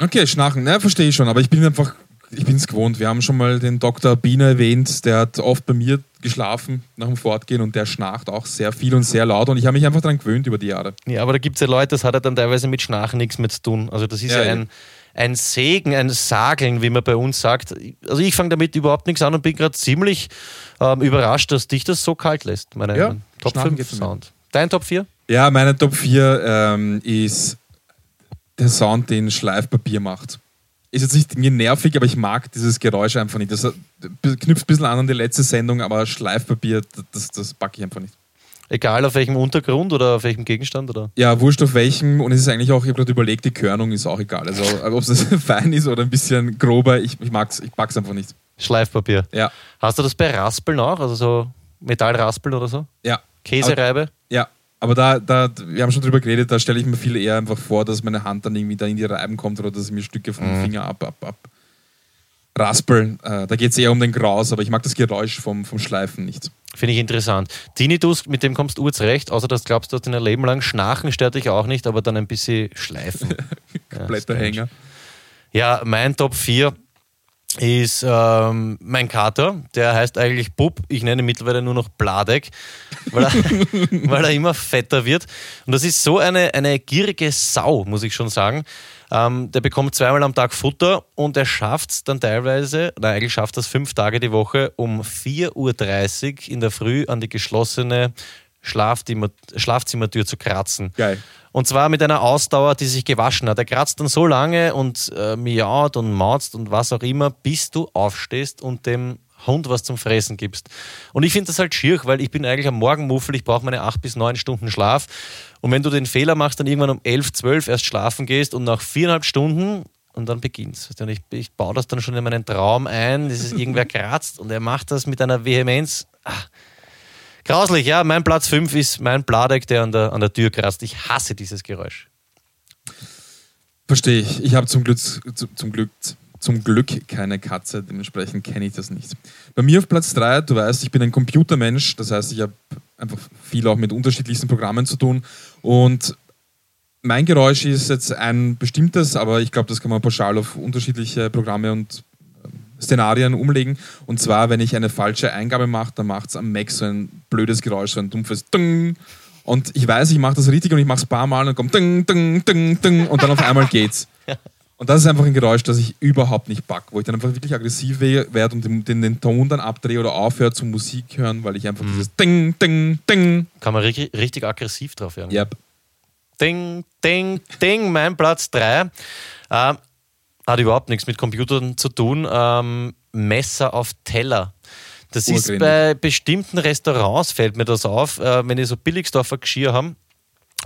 Okay, Schnarchen, na, verstehe ich schon, aber ich bin einfach, ich bin es gewohnt. Wir haben schon mal den Dr. Biener erwähnt, der hat oft bei mir geschlafen nach dem Fortgehen und der schnarcht auch sehr viel und sehr laut und ich habe mich einfach daran gewöhnt über die Jahre. Ja, aber da gibt es ja Leute, das hat ja dann teilweise mit Schnarchen nichts mehr zu tun. Also das ist ja, Ja, ein, ein Segen, ein Sageln, wie man bei uns sagt. Also ich fange damit überhaupt nichts an und bin gerade ziemlich ähm, überrascht, dass dich das so kalt lässt. Meine Ja, Top Schnarchen 5 geht für mich. Sound. Dein Top 4? Ja, meine Top 4 ähm, ist der Sound, den Schleifpapier macht. Ist jetzt nicht mir nervig, aber ich mag dieses Geräusch einfach nicht. Das äh, knüpft ein bisschen an an die letzte Sendung, aber Schleifpapier, das, das packe ich einfach nicht. Egal auf welchem Untergrund oder auf welchem Gegenstand? Oder? Ja, wurscht auf welchem. Und es ist eigentlich auch, ich habe gerade überlegt, die Körnung ist auch egal. Also, ob es fein ist oder ein bisschen grober, ich, ich mag's, ich pack's einfach nicht. Schleifpapier. Ja, Hast du das bei Raspeln auch? Also so Metallraspeln oder so? ja. Käsereibe? Ja, Aber da, da, wir haben schon drüber geredet, da stelle ich mir viel eher einfach vor, dass meine Hand dann irgendwie da in die Reiben kommt oder dass mir Stücke vom Mhm. Finger ab, ab, ab raspeln. Äh, da geht es eher um den Graus, aber ich mag das Geräusch vom, vom Schleifen nicht. Finde ich interessant. Tinnitus, mit dem kommst du jetzt recht, außer dass du glaubst, du hast dein Leben lang Schnarchen stört dich auch nicht, aber dann ein bisschen Schleifen. Kompletter Hänger. Ja, mein Top 4 ist ähm, mein Kater. Der heißt eigentlich Bub. Ich nenne ihn mittlerweile nur noch Bladek, weil er, weil er immer fetter wird. Und das ist so eine, eine gierige Sau, muss ich schon sagen. Ähm, der bekommt zweimal am Tag Futter und er schafft es dann teilweise, nein, eigentlich schafft er es fünf Tage die Woche, um 4.30 Uhr in der Früh an die geschlossene Schlafzimmer, Schlafzimmertür zu kratzen. Geil. Und zwar mit einer Ausdauer, die sich gewaschen hat. Er kratzt dann so lange und äh, miaut und mauzt und was auch immer, bis du aufstehst und dem Hund was zum Fressen gibst. Und ich finde das halt schier, weil ich bin eigentlich am Morgenmuffel, ich brauche meine acht bis neun Stunden Schlaf. Und wenn du den Fehler machst, dann irgendwann um elf, zwölf erst schlafen gehst und nach viereinhalb Stunden und dann beginnt's. Und ich, ich baue das dann schon in meinen Traum ein, dieses irgendwer kratzt und er macht das mit einer Vehemenz. Ah, Grauslich, ja. Mein Platz 5 ist mein Bladek, der an der, an der Tür kratzt. Ich hasse dieses Geräusch. Verstehe ich. Ich habe zum Glück, zu- zum, Glück, zum Glück keine Katze, dementsprechend kenne ich das nicht. Bei mir auf Platz 3, du weißt, ich bin ein Computermensch, das heißt, ich habe einfach viel auch mit unterschiedlichsten Programmen zu tun. Und mein Geräusch ist jetzt ein bestimmtes, aber ich glaube, das kann man pauschal auf unterschiedliche Programme und ähm, Szenarien umlegen. Und zwar, wenn ich eine falsche Eingabe mache, dann macht es am Mac so ein blödes Geräusch, so ein dumpfes Ding. Und ich weiß, ich mache das richtig und ich mache es ein paar Mal und dann kommt Ding, Ding, Ding, Ding und dann auf einmal geht's. Und das ist einfach ein Geräusch, das ich überhaupt nicht pack, wo ich dann einfach wirklich aggressiv we- werde und den, den, den Ton dann abdrehe oder aufhöre zum Musik hören, weil ich einfach dieses Ding, Ding, Ding. Kann man richtig, richtig aggressiv drauf werden. Yep. Ding, ding, ding, mein Platz 3. Ähm, hat überhaupt nichts mit Computern zu tun. Ähm, Messer auf Teller. Das ist Urgründig. bei bestimmten Restaurants, fällt mir das auf, äh, wenn die so Billigsdorfer Geschirr haben.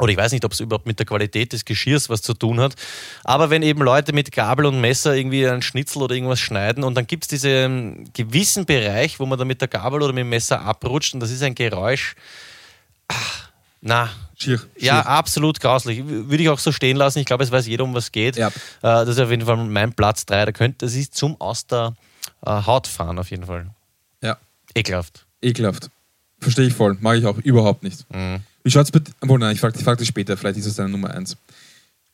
Oder ich weiß nicht, ob es überhaupt mit der Qualität des Geschirrs was zu tun hat. Aber wenn eben Leute mit Gabel und Messer irgendwie einen Schnitzel oder irgendwas schneiden und dann gibt es diesen gewissen Bereich, wo man dann mit der Gabel oder mit dem Messer abrutscht und das ist ein Geräusch. Ah, na, Schier. ja, schier. absolut grauslich. Würde ich auch so stehen lassen. Ich glaube, es weiß jeder, um was geht. Ja. Äh, das ist auf jeden Fall mein Platz 3. Da könnt, das ist zum aus der äh, Haut fahren, auf jeden Fall. ja. Ekelhaft. Ekelhaft. Verstehe ich voll. Mag ich auch überhaupt nicht. Wie schaut's mit. Obwohl, nein, ich frage frag dich später. Vielleicht ist es deine Nummer eins.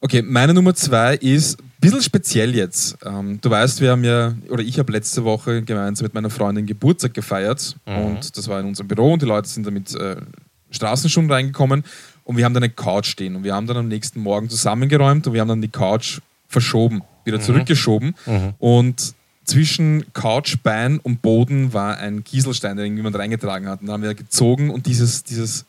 Okay, meine Nummer zwei ist ein bisschen speziell jetzt. Ähm, du weißt, wir haben ja, oder ich habe letzte Woche gemeinsam mit meiner Freundin Geburtstag gefeiert. Und das war in unserem Büro und die Leute sind da mit äh, Straßenschuhen reingekommen. Und wir haben da eine Couch stehen. Und wir haben dann am nächsten Morgen zusammengeräumt und wir haben dann die Couch verschoben, wieder zurückgeschoben. Und zwischen Couch, Bein und Boden war ein Kieselstein, den jemand reingetragen hat. Und dann haben wir gezogen und dieses, dieses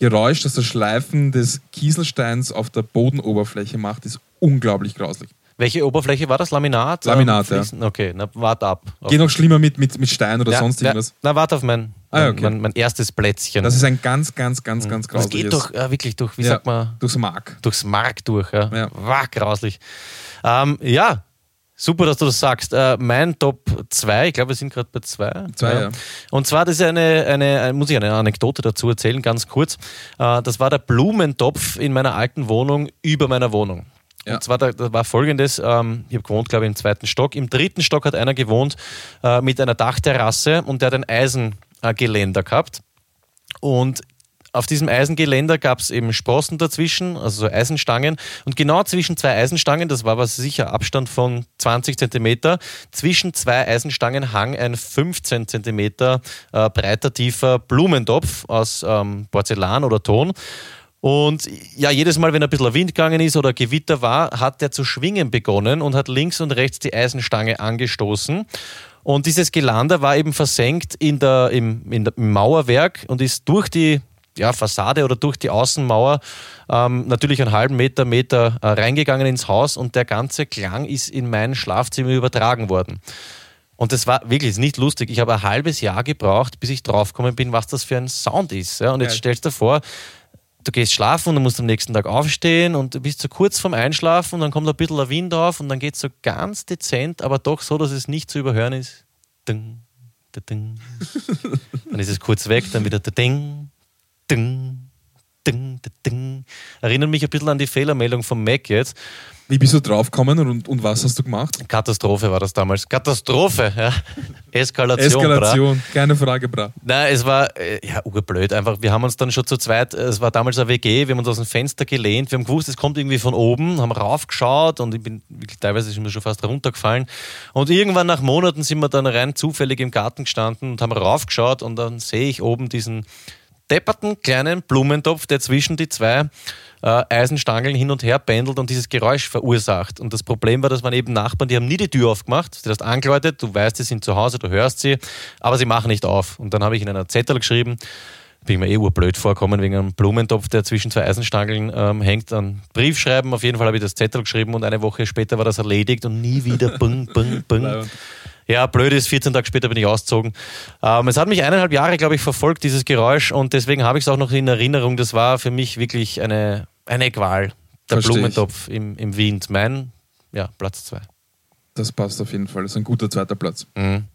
Geräusch, das das Schleifen des Kieselsteins auf der Bodenoberfläche macht, ist unglaublich grauslich. Welche Oberfläche war das? Laminat? Laminat, Ähm, ja. Okay, na, warte ab. Auf- Geht noch schlimmer mit, mit, mit Stein oder ja, sonst ja, irgendwas. Na, warte auf mein, Ah, okay. mein, mein erstes Plätzchen. Das ist ein ganz, ganz, ganz, ganz das grausliches. geht doch äh, wirklich durch, wie ja, sagt man, Durchs Mark. durchs Mark durch. Ja. Ja. Wah, grauslich. Ähm, ja, super, dass du das sagst. Äh, mein Top 2, ich glaube, wir sind gerade bei 2. Zwei, ja. Und zwar, das ist eine, eine, eine, muss ich eine Anekdote dazu erzählen, ganz kurz. Äh, das war der Blumentopf in meiner alten Wohnung über meiner Wohnung. Ja. Und zwar, da, da war folgendes, ähm, ich habe gewohnt, glaube ich, im zweiten Stock. Im dritten Stock hat einer gewohnt äh, mit einer Dachterrasse und der hat ein Eisengeländer gehabt. Und auf diesem Eisengeländer gab es eben Sprossen dazwischen, also so Eisenstangen. Und genau zwischen zwei Eisenstangen, das war was sicher Abstand von 20 Zentimeter, zwischen zwei Eisenstangen hang ein 15 Zentimeter äh, breiter, tiefer Blumentopf aus ähm, Porzellan oder Ton. Und ja, jedes Mal, wenn ein bisschen Wind gegangen ist oder Gewitter war, hat der zu schwingen begonnen und hat links und rechts die Eisenstange angestoßen. Und dieses Gelander war eben versenkt in der, im, in der, im Mauerwerk und ist durch die ja, Fassade oder durch die Außenmauer ähm, natürlich einen halben Meter, Meter äh, reingegangen ins Haus und der ganze Klang ist in mein Schlafzimmer übertragen worden. Und das war wirklich nicht lustig. Ich habe ein halbes Jahr gebraucht, bis ich draufgekommen bin, was das für ein Sound ist. Ja, und jetzt Geil. stellst du dir vor, du gehst schlafen und du musst am nächsten Tag aufstehen und du bist so kurz vorm Einschlafen und dann kommt ein bisschen der Wind auf und dann geht es so ganz dezent, aber doch so, dass es nicht zu überhören ist. Ding, da, ding. Dann ist es kurz weg, dann wieder da, ding, ding, ding, ding. Erinnert mich ein bisschen an die Fehlermeldung vom Mac jetzt. Wie bist du draufgekommen und, und was hast du gemacht? Katastrophe war das damals. Katastrophe, ja. Eskalation. bra. Eskalation, keine Frage, bra. Nein, es war äh, ja urblöd einfach. Wir haben uns dann schon zu zweit, es war damals eine WG, wir haben uns aus dem Fenster gelehnt, wir haben gewusst, es kommt irgendwie von oben, haben raufgeschaut und ich bin teilweise ist mir schon fast runtergefallen. Und irgendwann nach Monaten sind wir dann rein zufällig im Garten gestanden und haben raufgeschaut und dann sehe ich oben diesen depperten kleinen Blumentopf, der zwischen die zwei äh, Eisenstangeln hin und her pendelt und dieses Geräusch verursacht. Und das Problem war, dass man eben Nachbarn, die haben nie die Tür aufgemacht. Du hast angeläutet, du weißt, sie sind zu Hause, du hörst sie, aber sie machen nicht auf. Und dann habe ich in einer Zettel geschrieben, bin ich mir eh urblöd vorkommen wegen einem Blumentopf, der zwischen zwei Eisenstangeln ähm, hängt, einen Brief schreiben. Auf jeden Fall habe ich das Zettel geschrieben und eine Woche später war das erledigt und nie wieder bung, bung, bung. Ja, blöd ist, 14 Tage später bin ich ausgezogen. Ähm, es hat mich eineinhalb Jahre, glaube ich, verfolgt, dieses Geräusch, und deswegen habe ich es auch noch in Erinnerung. Das war für mich wirklich eine, eine Qual. Der Versteh ich. Blumentopf im, im Wien. Mein, ja, Platz zwei. Das passt auf jeden Fall. Das ist ein guter zweiter Platz. Mhm.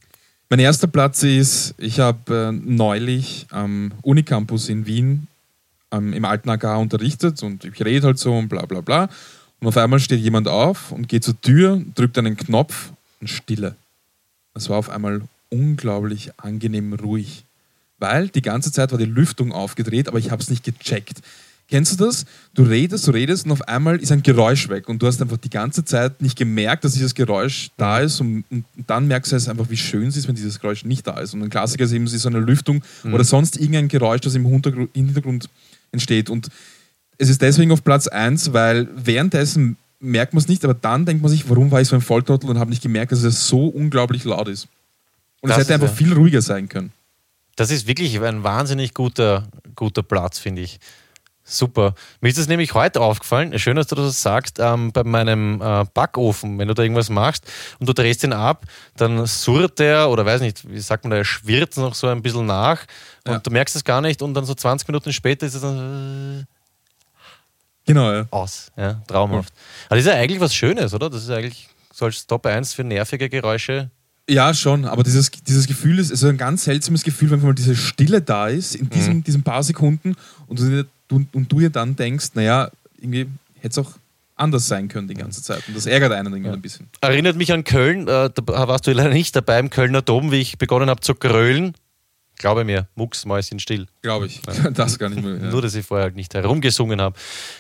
Mein erster Platz ist, ich habe äh, neulich am Unicampus in Wien ähm, im alten AKH unterrichtet und ich rede halt so und bla bla bla. Und auf einmal steht jemand auf und geht zur Tür, drückt einen Knopf und Stille. Es war auf einmal unglaublich angenehm ruhig. Weil die ganze Zeit war die Lüftung aufgedreht, aber ich habe es nicht gecheckt. Kennst du das? Du redest, du redest und auf einmal ist ein Geräusch weg und du hast einfach die ganze Zeit nicht gemerkt, dass dieses Geräusch da ist und, und dann merkst du es einfach, wie schön es ist, wenn dieses Geräusch nicht da ist. Und ein Klassiker ist eben so eine Lüftung oder sonst irgendein Geräusch, das im Hintergrund, im Hintergrund entsteht. Und es ist deswegen auf Platz 1, weil währenddessen merkt man es nicht, aber dann denkt man sich, warum war ich so ein Volltrottel und habe nicht gemerkt, dass es so unglaublich laut ist. Und Das es hätte einfach ja- viel ruhiger sein können. Das ist wirklich ein wahnsinnig guter, guter Platz, finde ich. Super. Mir ist es nämlich heute aufgefallen, schön, dass du das sagst, ähm, bei meinem äh, Backofen, wenn du da irgendwas machst und du drehst ihn ab, dann surrt der, oder weiß nicht, wie sagt man da, er schwirrt noch so ein bisschen nach und Ja. du merkst es gar nicht und dann so 20 Minuten später ist es dann äh, Genau, ja. aus. Ja, traumhaft. Aber das ist ja eigentlich was Schönes, oder? Das ist eigentlich so als Top 1 für nervige Geräusche. Ja, schon, aber dieses, dieses Gefühl ist, ist ein ganz seltsames Gefühl, wenn mal diese Stille da ist, in diesen, diesen paar Sekunden und du, dir- du, und du dir dann denkst, naja, irgendwie hätte es auch anders sein können die ganze Zeit. Und das ärgert einen irgendwie ein bisschen. Erinnert mich an Köln, äh, da warst du leider nicht dabei im Kölner Dom, wie ich begonnen habe zu grölen. Glaube mir, Mucks, Mäuschen still. Glaube ich. Das gar nicht mehr. Ja. Nur, dass ich vorher nicht herumgesungen habe.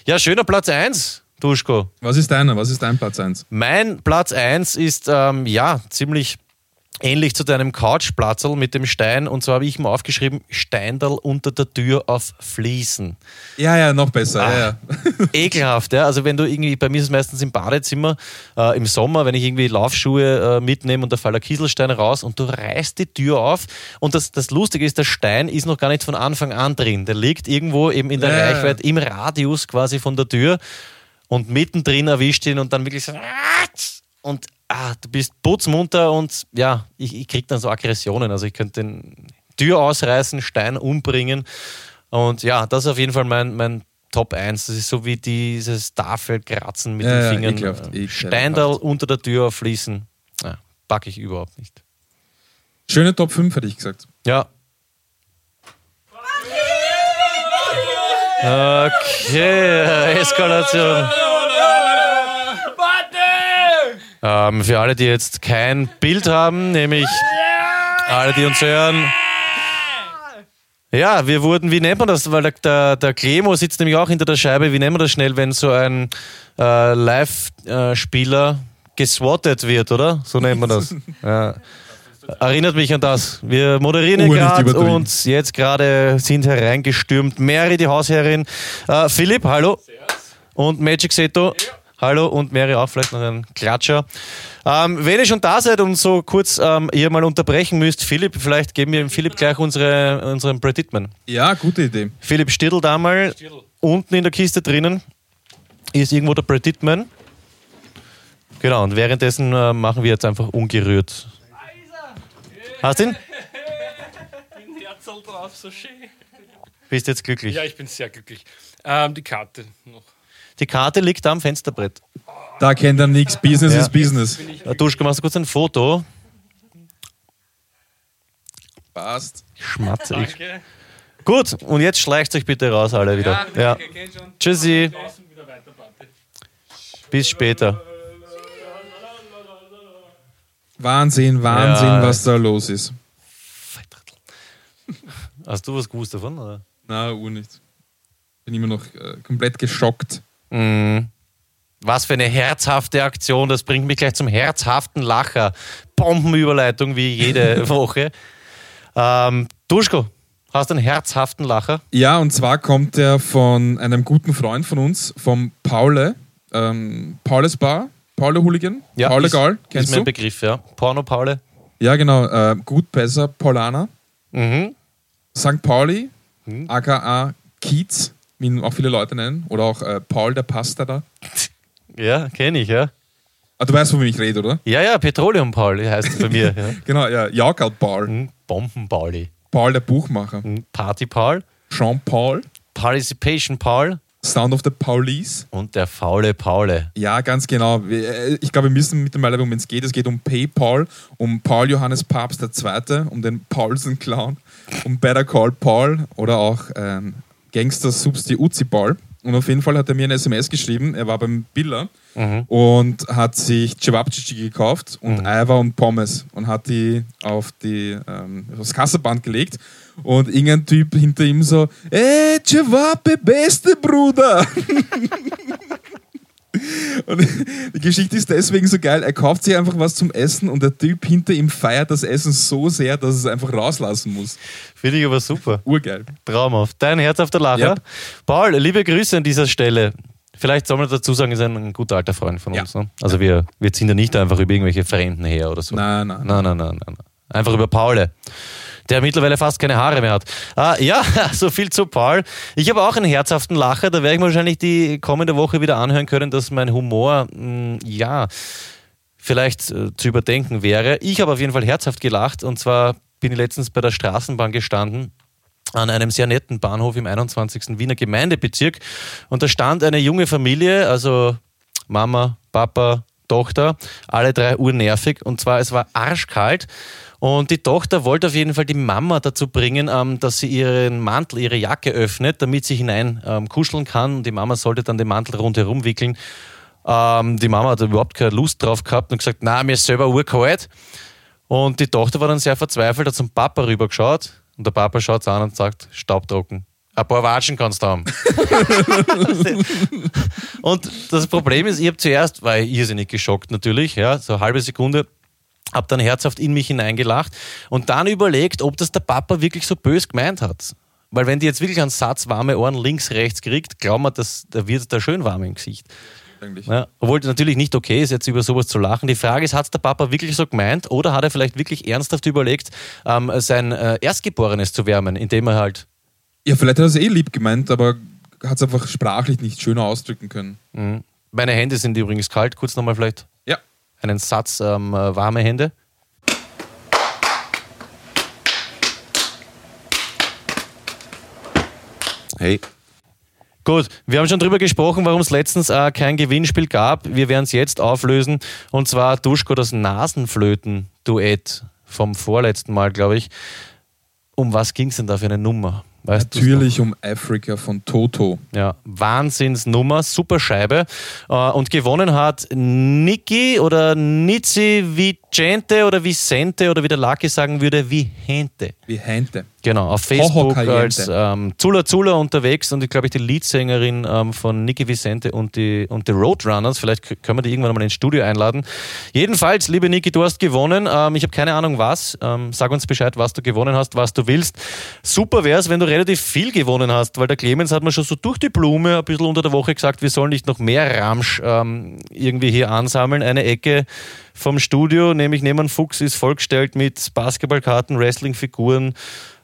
Ja, schöner Platz 1, Duschko. Was ist deiner? Was ist dein Platz 1? Mein Platz 1 ist ähm, ja ziemlich ähnlich zu deinem Couchplatzl mit dem Stein. Und zwar habe ich mir aufgeschrieben: Steindal unter der Tür auf Fliesen. Ja, ja, noch besser. Ja, ja. Ekelhaft, ja. Also wenn du irgendwie, bei mir ist es meistens im Badezimmer, äh, im Sommer, wenn ich irgendwie Laufschuhe äh, mitnehme und da fällt ein Kieselstein raus und du reißt die Tür auf und das, das Lustige ist, der Stein ist noch gar nicht von Anfang an drin. Der liegt irgendwo eben in der ja. Reichweite, im Radius quasi von der Tür und mittendrin erwischt ihn und dann wirklich so und ah, du bist putzmunter und ja, ich, ich krieg dann so Aggressionen. Also ich könnte den Tür ausreißen, Stein umbringen und ja, das ist auf jeden Fall mein, mein Top 1. Das ist so wie dieses Tafelkratzen mit Ja, ja, den Fingern. ekelhaft, Äh, ekelhaft. Steindal unter der Tür fließen. Ja, packe ich überhaupt nicht. Schöne Top 5, hätte ich gesagt. Ja. Okay, Eskalation. Ähm, für alle, die jetzt kein Bild haben, nämlich alle, die uns hören. Ja, wir wurden, wie nennt man das? Weil der, der, der Clemo sitzt nämlich auch hinter der Scheibe. Wie nennt man das schnell, wenn so ein äh, Live-Spieler geswattet wird, oder? So nennt man das. Ja. Erinnert mich an das. Wir moderieren gerade und jetzt gerade sind hereingestürmt Mary, die Hausherrin. Äh, Philipp, hallo. Und Magic Seto. Hallo und Mary auch, vielleicht noch ein Klatscher. Ähm, wenn ihr schon da seid und so kurz ähm, hier mal unterbrechen müsst, Philipp, vielleicht geben wir dem Philipp gleich unsere, unseren Predictment. Ja, gute Idee. Philipp Stidl da mal unten in der Kiste drinnen ist irgendwo der Predictment. Genau, und währenddessen äh, machen wir jetzt einfach ungerührt. Hast du ihn? Herzl drauf, so schön. Bist jetzt glücklich. Ja, ich bin sehr glücklich. Ähm, die Karte noch. Die Karte liegt da am Fensterbrett. Da kennt er nichts. Business Ja. ist Business. Duschke, machst du kurz ein Foto? Passt. Schmatze. Ich, Danke. Gut, und jetzt schleicht euch bitte raus alle wieder. Ja. Tschüssi. Bis später. Wahnsinn, Wahnsinn, Ja. was da los ist. Hast du was gewusst davon? Oder? Na, Uhr nicht. Bin immer noch äh, komplett geschockt. Mhm. Was für eine herzhafte Aktion, das bringt mich gleich zum herzhaften Lacher. Bombenüberleitung wie jede Woche. Ähm, Duschko, hast du einen herzhaften Lacher? Ja, und zwar kommt der von einem guten Freund von uns, vom Paule. Ähm, Paules Bar, Paule Hooligan, Paule ist, Gaul, ist kennst mein du? Begriff, ja. Porno Paule. Ja, genau. Äh, gut, besser, Paulaner. Mhm. St. Pauli, Hm. aka Kiez, ihn auch viele Leute nennen. Oder auch äh, Paul der Pasta da. Ja, kenne ich, ja. Ah, du weißt, von wem ich rede, oder? Ja, ja, Petroleum Paul heißt es bei mir. Ja. Genau, ja. Jaukerl Paul. Mhm. Bomben Pauli. Paul der Buchmacher. Mhm. Party Paul. Jean Paul. Participation Paul. Sound of the Paulies. Und der faule Paule. Ja, ganz genau. Äh, Ich glaube, wir müssen mittlerweile, um es geht, es geht um PayPal, um Paul Johannes Papst II., um den Paulsen Clown, um Better Call Paul oder auch ähm, Gangster Substi Uzi Paul. Und auf jeden Fall hat er mir eine SMS geschrieben. Er war beim Biller und hat sich Cevapcici gekauft und Eiver und Pommes und hat die auf die ähm, aufs Kasserband gelegt. Und irgendein Typ hinter ihm so: Ey, Cevape, beste Bruder! Und die Geschichte ist deswegen so geil. Er kauft sich einfach was zum Essen und der Typ hinter ihm feiert das Essen so sehr, dass es einfach rauslassen muss. Finde ich aber super. Urgeil. Traumhaft. Dein herzhafter Lacher. Ja. Paul, liebe Grüße an dieser Stelle. Vielleicht soll man dazu sagen, ist ein, ein guter alter Freund von Ja. uns. Ne? Also wir, wir ziehen da nicht einfach über irgendwelche Fremden her oder so. Nein, nein, Nein, nein, nein, nein. nein. Einfach über Paul, der mittlerweile fast keine Haare mehr hat. Ah, ja, so viel zu Paul. Ich habe auch einen herzhaften Lacher. Da werde ich wahrscheinlich die kommende Woche wieder anhören können, dass mein Humor, mh, ja, vielleicht äh, zu überdenken wäre. Ich habe auf jeden Fall herzhaft gelacht und zwar bin ich letztens bei der Straßenbahn gestanden an einem sehr netten Bahnhof im 21. Wiener Gemeindebezirk und da stand eine junge Familie, also Mama, Papa, Tochter, alle drei urnervig und zwar es war arschkalt und die Tochter wollte auf jeden Fall die Mama dazu bringen, ähm, dass sie ihren Mantel, ihre Jacke öffnet, damit sie hinein ähm, kuscheln kann und die Mama sollte dann den Mantel rundherum wickeln. Ähm, die Mama hat überhaupt keine Lust drauf gehabt und gesagt, na, mir ist selber urkalt. Und die Tochter war dann sehr verzweifelt, hat zum Papa rübergeschaut und der Papa schaut sie an und sagt, staubtrocken. Ein paar Watschen kannst du haben. und das Problem ist, ich habe zuerst, war ich irrsinnig geschockt natürlich, ja, so eine halbe Sekunde, habe dann herzhaft in mich hineingelacht und dann überlegt, ob das der Papa wirklich so bös gemeint hat. Weil wenn die jetzt wirklich einen Satz warme Ohren links, rechts kriegt, glauben wir, dass da wird da schön warm im Gesicht. Ja, obwohl natürlich nicht okay ist, jetzt über sowas zu lachen. Die Frage ist, hat es der Papa wirklich so gemeint oder hat er vielleicht wirklich ernsthaft überlegt, ähm, sein äh, Erstgeborenes zu wärmen, indem er halt. Ja, vielleicht hat er es eh lieb gemeint, aber hat es einfach sprachlich nicht schöner ausdrücken können. Mh. Meine Hände sind übrigens kalt, kurz nochmal vielleicht. Einen Satz ähm, äh, warme Hände. Hey. Gut, wir haben schon drüber gesprochen, warum es letztens äh, kein Gewinnspiel gab. Wir werden es jetzt auflösen. Und zwar Duschko das Nasenflöten-Duett vom vorletzten Mal, glaube ich. Um was ging es denn da für eine Nummer? Weißt? Natürlich um Africa von Toto. Ja, Wahnsinnsnummer, super Scheibe. Äh, Und gewonnen hat Niki oder Nizi Vicente oder Vicente oder wie der Lucky sagen würde, Vicente. Wie Hände. Genau, auf Facebook als ähm, Zula Zula unterwegs und ich glaube, ich die Leadsängerin ähm, von Niki Vicente und die, und die Roadrunners. Vielleicht können wir die irgendwann mal ins Studio einladen. Jedenfalls, liebe Niki, du hast gewonnen. Ähm, ich habe keine Ahnung was. Ähm, sag uns Bescheid, was du gewonnen hast, was du willst. Super wäre es, wenn du relativ viel gewonnen hast, weil der Clemens hat mir schon so durch die Blume ein bisschen unter der Woche gesagt, wir sollen nicht noch mehr Ramsch ähm, irgendwie hier ansammeln. Eine Ecke vom Studio, nämlich einem Fuchs, ist vollgestellt mit Basketballkarten, Wrestlingfiguren,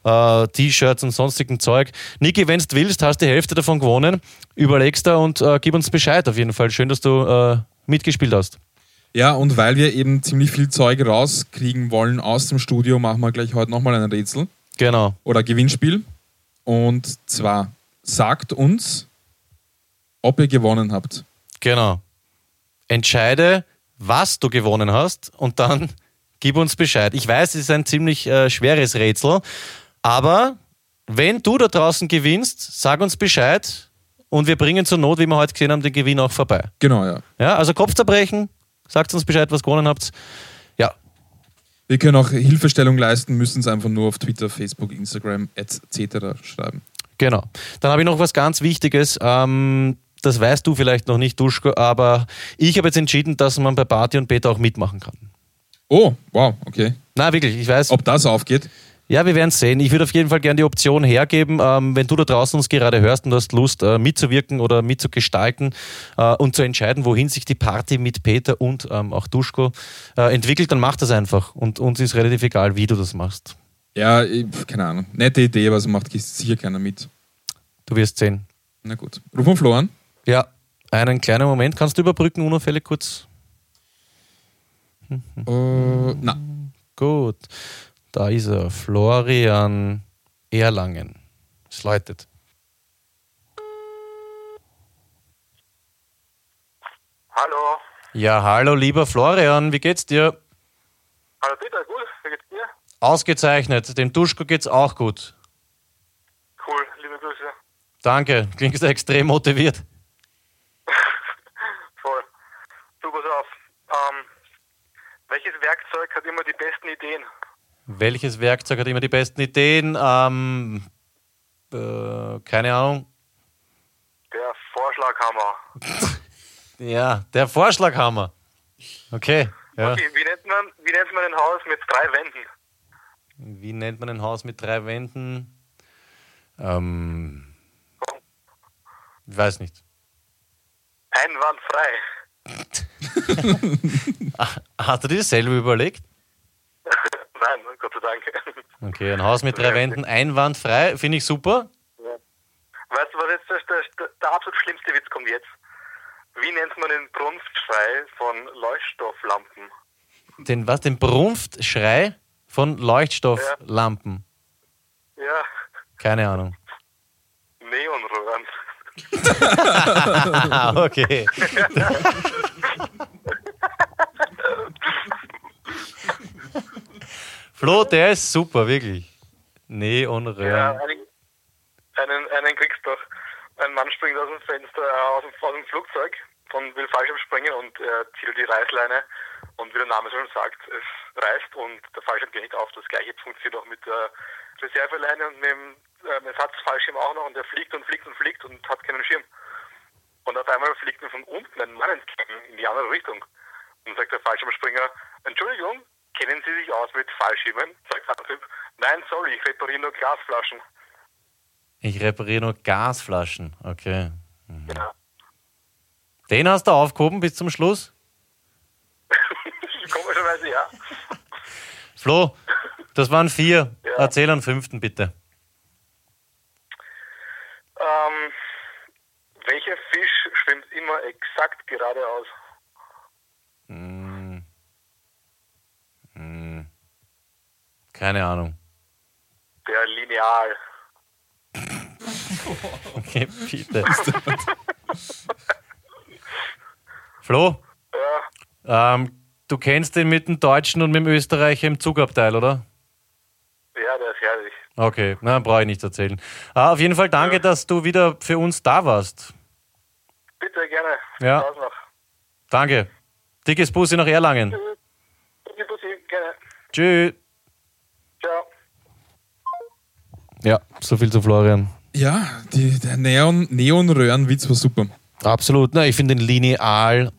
äh, T-Shirts und sonstigen Zeug. Niki, wenn du willst, hast die Hälfte davon gewonnen. Überlegst da und äh, gib uns Bescheid auf jeden Fall. Schön, dass du äh, mitgespielt hast. Ja, und weil wir eben ziemlich viel Zeug rauskriegen wollen aus dem Studio, machen wir gleich heute nochmal ein Rätsel Genau. oder Gewinnspiel. Und zwar sagt uns, ob ihr gewonnen habt. Genau. Entscheide, was du gewonnen hast und dann gib uns Bescheid. Ich weiß, es ist ein ziemlich äh, schweres Rätsel, aber Wenn du da draußen gewinnst, sag uns Bescheid und wir bringen zur Not, wie wir heute gesehen haben, den Gewinn auch vorbei. Genau, ja. Ja, also Kopfzerbrechen, sagt uns Bescheid, was gewonnen habt. Ja, Wir können auch Hilfestellung leisten, müssen es einfach nur auf Twitter, Facebook, Instagram etc. schreiben. genau. Dann habe ich noch was ganz Wichtiges. Ähm, das weißt du vielleicht noch nicht, Duschko, aber ich habe jetzt entschieden, dass man bei Party und Beta auch mitmachen kann. Oh, wow, okay. Na, wirklich, ich weiß. Ob das aufgeht? Ja, wir werden es sehen. Ich würde auf jeden Fall gerne die Option hergeben, ähm, wenn du da draußen uns gerade hörst und du hast Lust äh, mitzuwirken oder mitzugestalten äh, und zu entscheiden, wohin sich die Party mit Peter und ähm, auch Duschko äh, entwickelt, dann mach das einfach. Und uns ist relativ egal, wie du das machst. Ja, ich, keine Ahnung. Nette Idee, aber es macht sicher keiner mit. Du wirst sehen. Na gut. Ruf mal Flo an. Ja, einen kleinen Moment. Kannst du überbrücken, unauffällig kurz? Äh, na, Gut. Da ist er. Florian Erlangen. Es läutet. Hallo. Ja, hallo, lieber Florian. Wie geht's dir? Hallo Peter, gut? Wie geht's dir? Ausgezeichnet. Dem Duschko geht's auch gut. Cool, liebe Grüße. Danke. Klingst extrem motiviert. Voll. Du, pass auf. Ähm, welches Werkzeug hat immer die besten Ideen? Welches Werkzeug hat immer die besten Ideen? Ähm, äh, keine Ahnung. Der Vorschlaghammer. Ja, der Vorschlaghammer. Okay. Ja. Okay, wie nennt, man, wie nennt man ein Haus mit drei Wänden? Wie nennt man ein Haus mit drei Wänden? Ähm, ich weiß nicht. Einwandfrei. Hast du dir selber überlegt? Nein, Gott sei Dank. Okay, ein Haus mit drei Wänden, einwandfrei, finde ich super. Weißt du, was jetzt der, der, absolut schlimmste Witz kommt jetzt? Wie nennt man den Brunftschrei von Leuchtstofflampen? Den, was, den Brumpfschrei von Leuchtstofflampen? Ja, Keine Ahnung. Neonröhren. Okay. Flo, der ist super, wirklich. Neonröhren. Ja, einen, einen, einen kriegst du doch. Ein Mann springt aus dem Fenster, äh, aus, dem, aus dem Flugzeug und will Fallschirmspringen und er zieht die Reißleine und wie der Name schon sagt, es reißt und der Fallschirm geht nicht auf. Das gleiche funktioniert auch mit der Reserveleine und mit dem ähm, Ersatzfallschirm auch noch und der fliegt und fliegt und fliegt und hat keinen Schirm. Und auf einmal fliegt ihm von unten ein Mann entgegen in die andere Richtung. Und sagt der Fallschirmspringer, Entschuldigung, kennen Sie sich aus mit Fallschirmen? Sagt der Typ, nein, sorry, ich repariere nur Glasflaschen. Ich repariere nur Gasflaschen. Okay. Ja. Den hast du aufgehoben bis zum Schluss? Komischerweise ja. Flo, das waren vier. Ja. Erzähl einen fünften bitte. Ähm, welcher Fisch schwimmt immer exakt geradeaus? Hm. Hm. Keine Ahnung. Der Lineal. Okay, bitte. Flo, Ja, ähm, du kennst den mit dem Deutschen und mit dem Österreicher im Zugabteil, oder? ja, der. Okay, na, brauche ich nicht erzählen. Ah, auf jeden Fall danke, dass du wieder für uns da warst. Bitte gerne. Ja. Danke. Dickes Bussi nach Erlangen. Bussi, Bussi, gerne. Tschüss. Ciao. Ja, so viel zu Florian. Ja, die, der Neon, Neonröhrenwitz war super. Absolut. Na, ich finde den Lineal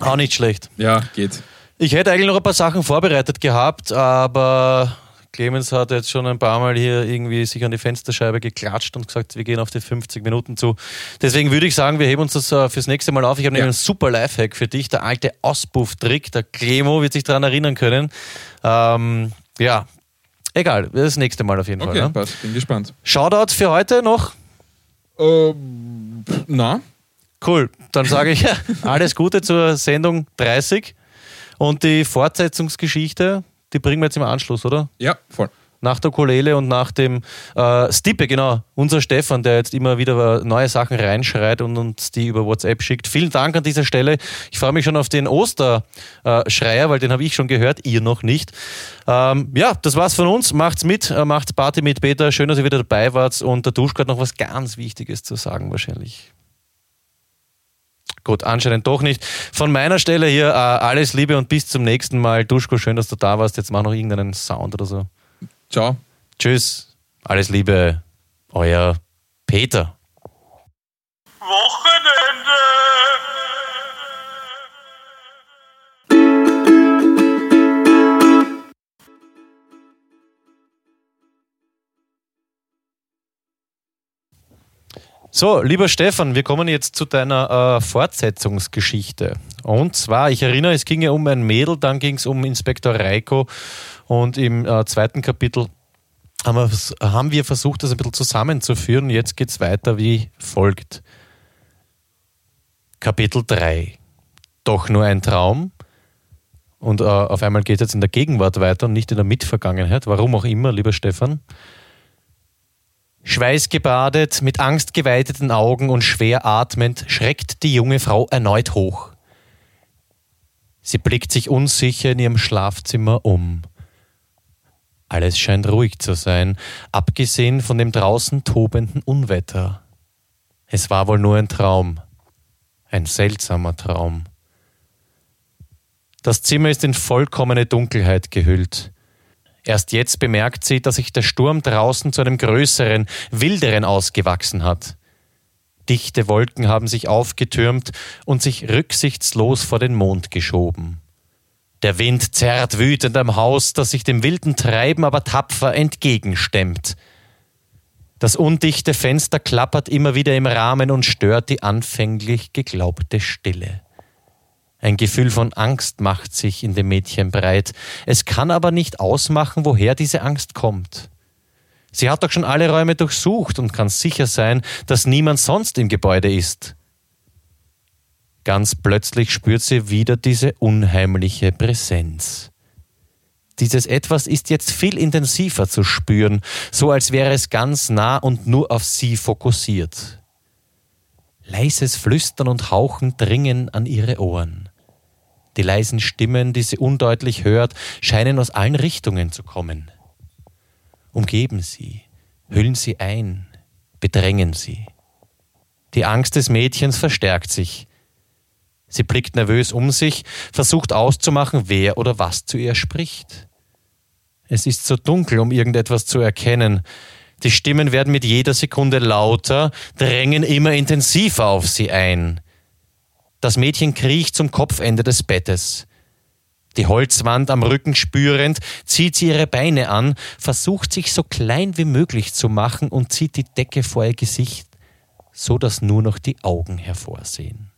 auch nicht schlecht. Ja, geht. Ich hätte eigentlich noch ein paar Sachen vorbereitet gehabt, aber Clemens hat jetzt schon ein paar Mal hier irgendwie sich an die Fensterscheibe geklatscht und gesagt, wir gehen auf die 50 Minuten zu. Deswegen würde ich sagen, wir heben uns das äh, fürs nächste Mal auf. Ich habe Ja. nämlich einen super Lifehack für dich, der alte Auspuff-Trick. Der Clemo wird sich daran erinnern können. Ähm, ja, egal, das nächste Mal auf jeden Okay, Fall. Ne? passt. Bin gespannt. Shoutout für heute noch. Ähm, na, Cool, dann sage ich alles Gute zur Sendung 30 und die Fortsetzungsgeschichte, die bringen wir jetzt im Anschluss, oder? ja, voll. nach der Ukulele und nach dem äh, Stippe, genau, unser Stefan, der jetzt immer wieder neue Sachen reinschreit und uns die über WhatsApp schickt. Vielen Dank an dieser Stelle. Ich freue mich schon auf den Osterschreier, weil den habe ich schon gehört, ihr noch nicht. Ähm, ja, das war's von uns. Macht's mit, äh, macht Party mit Peter. Schön, dass ihr wieder dabei wart. Und der Duschko hat noch was ganz Wichtiges zu sagen, wahrscheinlich. Gut, anscheinend doch nicht. Von meiner Stelle hier äh, alles Liebe und bis zum nächsten Mal. Duschko, schön, dass du da warst. Jetzt mach noch irgendeinen Sound oder so. Ciao. Tschüss. Alles Liebe. Euer Peter. Wochenende. So, lieber Stefan, wir kommen jetzt zu deiner äh, Fortsetzungsgeschichte. Und zwar, ich erinnere, es ging ja um ein Mädel, dann ging es um Inspektor Reiko und im äh, zweiten Kapitel haben wir, haben wir, versucht, das ein bisschen zusammenzuführen. Jetzt geht es weiter wie folgt. Kapitel 3. Doch nur ein Traum. Und äh, auf einmal geht es jetzt in der Gegenwart weiter und nicht in der Mitvergangenheit. Warum auch immer, lieber Stefan. Schweißgebadet, mit Angst geweiteten Augen und schwer atmend, schreckt die junge Frau erneut hoch. Sie blickt sich unsicher in ihrem Schlafzimmer um. Alles scheint ruhig zu sein, abgesehen von dem draußen tobenden Unwetter. Es war wohl nur ein Traum, ein seltsamer Traum. Das Zimmer ist in vollkommene Dunkelheit gehüllt. Erst jetzt bemerkt sie, dass sich der Sturm draußen zu einem größeren, wilderen ausgewachsen hat. Dichte Wolken haben sich aufgetürmt und sich rücksichtslos vor den Mond geschoben. Der Wind zerrt wütend am Haus, das sich dem wilden Treiben aber tapfer entgegenstemmt. Das undichte Fenster klappert immer wieder im Rahmen und stört die anfänglich geglaubte Stille. Ein Gefühl von Angst macht sich in dem Mädchen breit. Es kann aber nicht ausmachen, woher diese Angst kommt. Sie hat doch schon alle Räume durchsucht und kann sicher sein, dass niemand sonst im Gebäude ist. Ganz plötzlich spürt sie wieder diese unheimliche Präsenz. Dieses Etwas ist jetzt viel intensiver zu spüren, so als wäre es ganz nah und nur auf sie fokussiert. Leises Flüstern und Hauchen dringen an ihre Ohren. Die leisen Stimmen, die sie undeutlich hört, scheinen aus allen Richtungen zu kommen. Umgeben sie, hüllen sie ein, bedrängen sie. Die Angst des Mädchens verstärkt sich. Sie blickt nervös um sich, versucht auszumachen, wer oder was zu ihr spricht. Es ist zu dunkel, um irgendetwas zu erkennen. Die Stimmen werden mit jeder Sekunde lauter, drängen immer intensiver auf sie ein. Das Mädchen kriecht zum Kopfende des Bettes. Die Holzwand am Rücken spürend, zieht sie ihre Beine an, versucht sich so klein wie möglich zu machen und zieht die Decke vor ihr Gesicht, so dass nur noch die Augen hervorsehen.